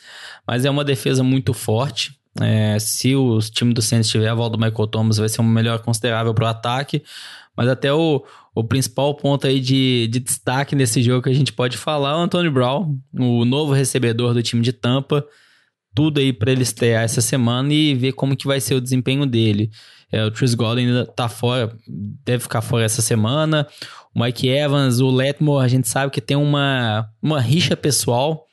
mas é uma defesa muito forte. É, se o time do Saints tiver a volta do Michael Thomas, vai ser um melhor considerável para o ataque, mas até o, o principal ponto aí de, de destaque nesse jogo que a gente pode falar é o Antônio Brown, o novo recebedor do time de Tampa. Tudo aí para ele estrear essa semana e ver como que vai ser o desempenho dele. É, o Chris Godwin ainda tá fora, deve ficar fora essa semana. O Mike Evans, o Letmore, a gente sabe que tem uma, uma rixa pessoal.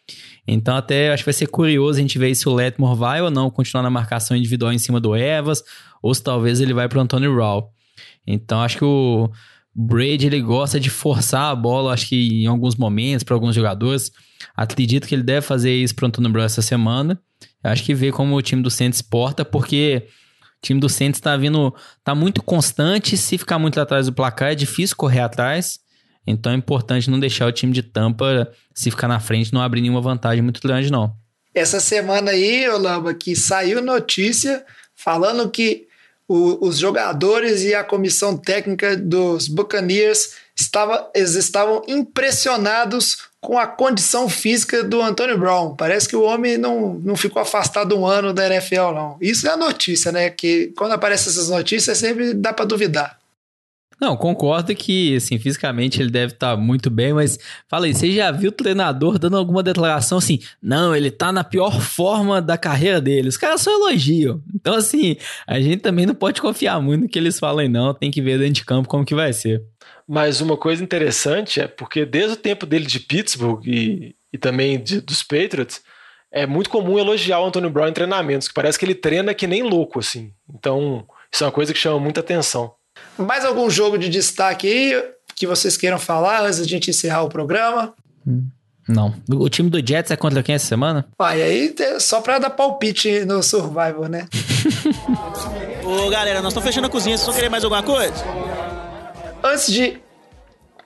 Então até acho que vai ser curioso a gente ver se o Letmore vai ou não continuar na marcação individual em cima do Evans, ou se talvez ele vai para o Antônio Brown. Então acho que o Brady ele gosta de forçar a bola, acho que em alguns momentos, para alguns jogadores. Acredito que ele deve fazer isso para o Antônio Brown essa semana. Acho que ver como o time do Santos porta, porque o time do Santos está vindo, tá muito constante. Se ficar muito atrás do placar, é difícil correr atrás. Então é importante não deixar o time de Tampa, se ficar na frente, não abrir nenhuma vantagem muito grande, não. Essa semana aí, Olamba, que saiu notícia falando que o, os jogadores e a comissão técnica dos Buccaneers estava, eles estavam impressionados com a condição física do Antônio Brown. Parece que o homem não, não ficou afastado um ano da NFL, não. Isso é a notícia, né? Que quando aparecem essas notícias, sempre dá para duvidar. Não, concordo que, assim, fisicamente ele deve estar tá muito bem, mas fala aí, você já viu o treinador dando alguma declaração assim? Não, ele tá na pior forma da carreira dele. Os caras só elogiam. Então, assim, a gente também não pode confiar muito no que eles falam, não. Tem que ver dentro de campo como que vai ser. Mas uma coisa interessante é porque desde o tempo dele de Pittsburgh e, e também de, dos Patriots, é muito comum elogiar o Antônio Brown em treinamentos, que parece que ele treina que nem louco, assim. Então, isso é uma coisa que chama muita atenção. Mais algum jogo de destaque aí que vocês queiram falar antes de a gente encerrar o programa? Não. O time do Jets é contra quem essa semana? Vai, aí só pra dar palpite no Survivor, né? Ô galera, nós estamos fechando a cozinha, vocês vão querer mais alguma coisa? Antes de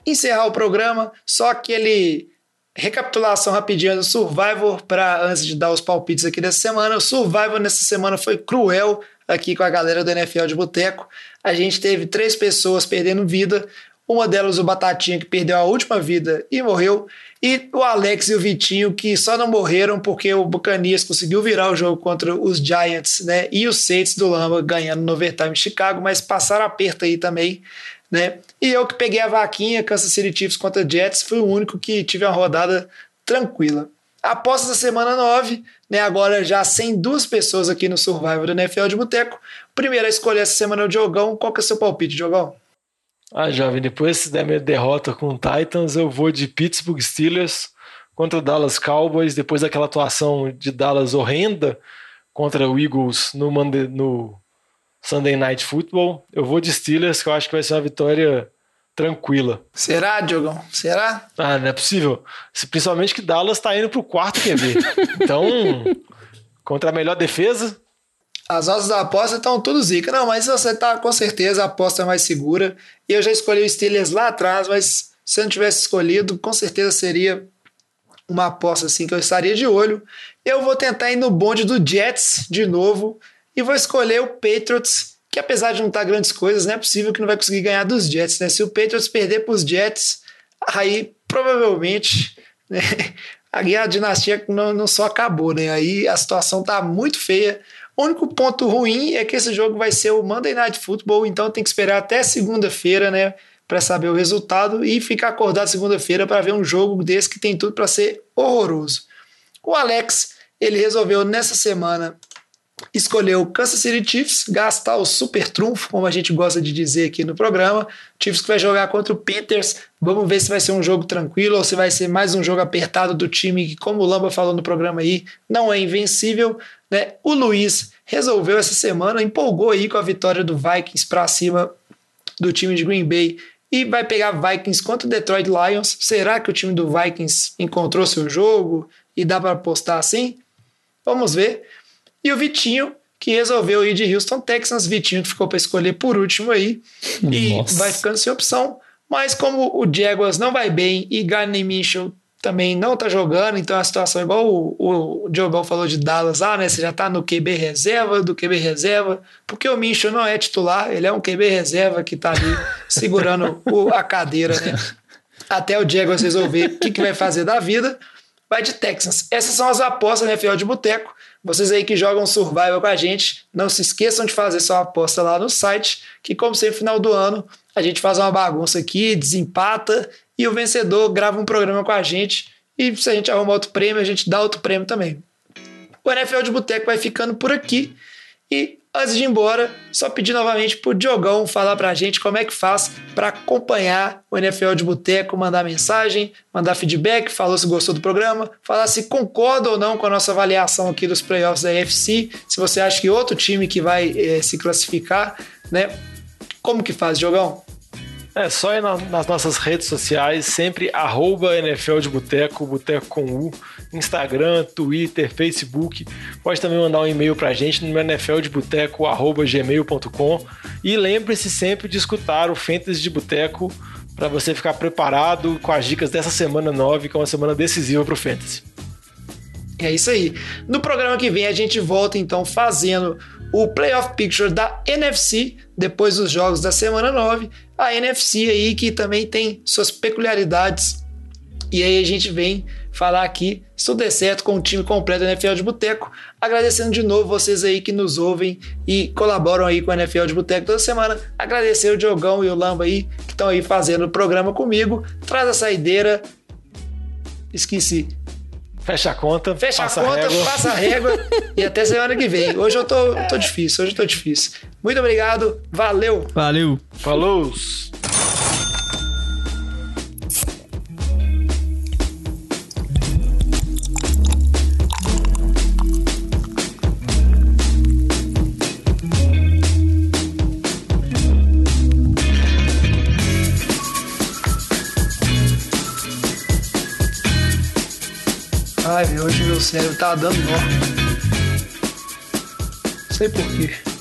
encerrar o programa, só aquele recapitulação rapidinha do Survivor para antes de dar os palpites aqui dessa semana. O Survivor nessa semana foi cruel aqui com a galera do NFL de Boteco. A gente teve três pessoas perdendo vida. Uma delas, o Batatinha, que perdeu a última vida e morreu. E o Alex e o Vitinho, que só não morreram porque o Bucanias conseguiu virar o jogo contra os Giants, né? E os Saints do Lamba ganhando no overtime em Chicago, mas passaram aperto aí também, né? E eu que peguei a vaquinha, Kansas City Chiefs contra Jets, fui o único que tive uma rodada tranquila. Após da semana 9, né, agora já sem duas pessoas aqui no Survivor do NFL de Boteco, primeiro a escolher essa semana é o Diogão. Qual que é o seu palpite, Diogão? Ah, jovem, depois da minha derrota com o Titans, eu vou de Pittsburgh Steelers contra o Dallas Cowboys, depois daquela atuação de Dallas horrenda contra o Eagles no, Monday, no Sunday Night Football. Eu vou de Steelers, que eu acho que vai ser uma vitória tranquila. Será, Diogão? Será? Ah, não é possível. Principalmente que Dallas está indo para o quarto QB. então, contra a melhor defesa. As odds da aposta estão tudo zica. Não, mas você tá com certeza a aposta é mais segura. E eu já escolhi o Steelers lá atrás, mas se eu não tivesse escolhido, com certeza seria uma aposta assim que eu estaria de olho. Eu vou tentar ir no bonde do Jets de novo e vou escolher o Patriots que apesar de não estar grandes coisas, não é possível que não vai conseguir ganhar dos Jets, né? Se o Patriots perder para os Jets, aí provavelmente né, a dinastia não, não só acabou, né? Aí a situação tá muito feia. O único ponto ruim é que esse jogo vai ser o Monday Night Football, então tem que esperar até segunda-feira, né? Para saber o resultado e ficar acordado segunda-feira para ver um jogo desse que tem tudo para ser horroroso. O Alex, ele resolveu nessa semana escolheu o Kansas City Chiefs, gastar o super trunfo, como a gente gosta de dizer aqui no programa. Chiefs que vai jogar contra o Panthers. Vamos ver se vai ser um jogo tranquilo ou se vai ser mais um jogo apertado do time que, como o Lamba falou no programa aí, não é invencível. Né? O Luiz resolveu essa semana, empolgou aí com a vitória do Vikings para cima do time de Green Bay e vai pegar Vikings contra o Detroit Lions. Será que o time do Vikings encontrou seu jogo e dá para apostar assim? Vamos ver. E o Vitinho, que resolveu ir de Houston Texans. Vitinho que ficou para escolher por último aí. E Nossa. vai ficando sem opção. Mas como o Jaguars não vai bem e Gardner Minshew também não tá jogando, então a situação é igual o, o, Joe Bell falou de Dallas, ah, né? Você já tá no QB reserva, do QB reserva, porque o Minshew não é titular, ele é um QB reserva que tá ali segurando o, a cadeira, né? Até o Jaguars resolver o que, que vai fazer da vida. Vai de Texans. Essas são as apostas na NFL de Boteco. Vocês aí que jogam Survival com a gente, não se esqueçam de fazer sua aposta lá no site, que como sempre, final do ano, a gente faz uma bagunça aqui, desempata e o vencedor grava um programa com a gente. E se a gente arrumar outro prêmio, a gente dá outro prêmio também. O NFL de Boteco vai ficando por aqui. E antes de ir embora, só pedir novamente pro Diogão falar pra gente como é que faz para acompanhar o NFL de Boteco, mandar mensagem, mandar feedback, falou se gostou do programa, falar se concorda ou não com a nossa avaliação aqui dos playoffs da AFC, se você acha que outro time que vai eh, se classificar, né? Como que faz, Diogão? É só ir na- nas nossas redes sociais, sempre arroba NFL de Boteco, Boteco com U, Instagram, Twitter, Facebook. Pode também mandar um e-mail pra gente no nfldeboteco.gmail.com e lembre-se sempre de escutar o Fantasy de Boteco para você ficar preparado com as dicas dessa semana 9, que é uma semana decisiva pro Fantasy. É isso aí. No programa que vem a gente volta então fazendo o Playoff Picture da NFC, depois dos jogos da semana 9. A NFC aí que também tem suas peculiaridades. E aí a gente vem falar aqui, se tudo der certo, com o time completo da NFL de Boteco. Agradecendo de novo vocês aí que nos ouvem e colaboram aí com a NFL de Boteco toda semana. Agradecer o Diogão e o Lamba aí que estão aí fazendo o programa comigo. Traz a saideira. Esqueci. Fecha a conta, Fecha passa a conta, régua. passa a régua e até semana que vem. Hoje eu tô, tô difícil, hoje eu tô difícil. Muito obrigado, valeu! Valeu. Falou! Cérebro tá dando nó. Sei porquê.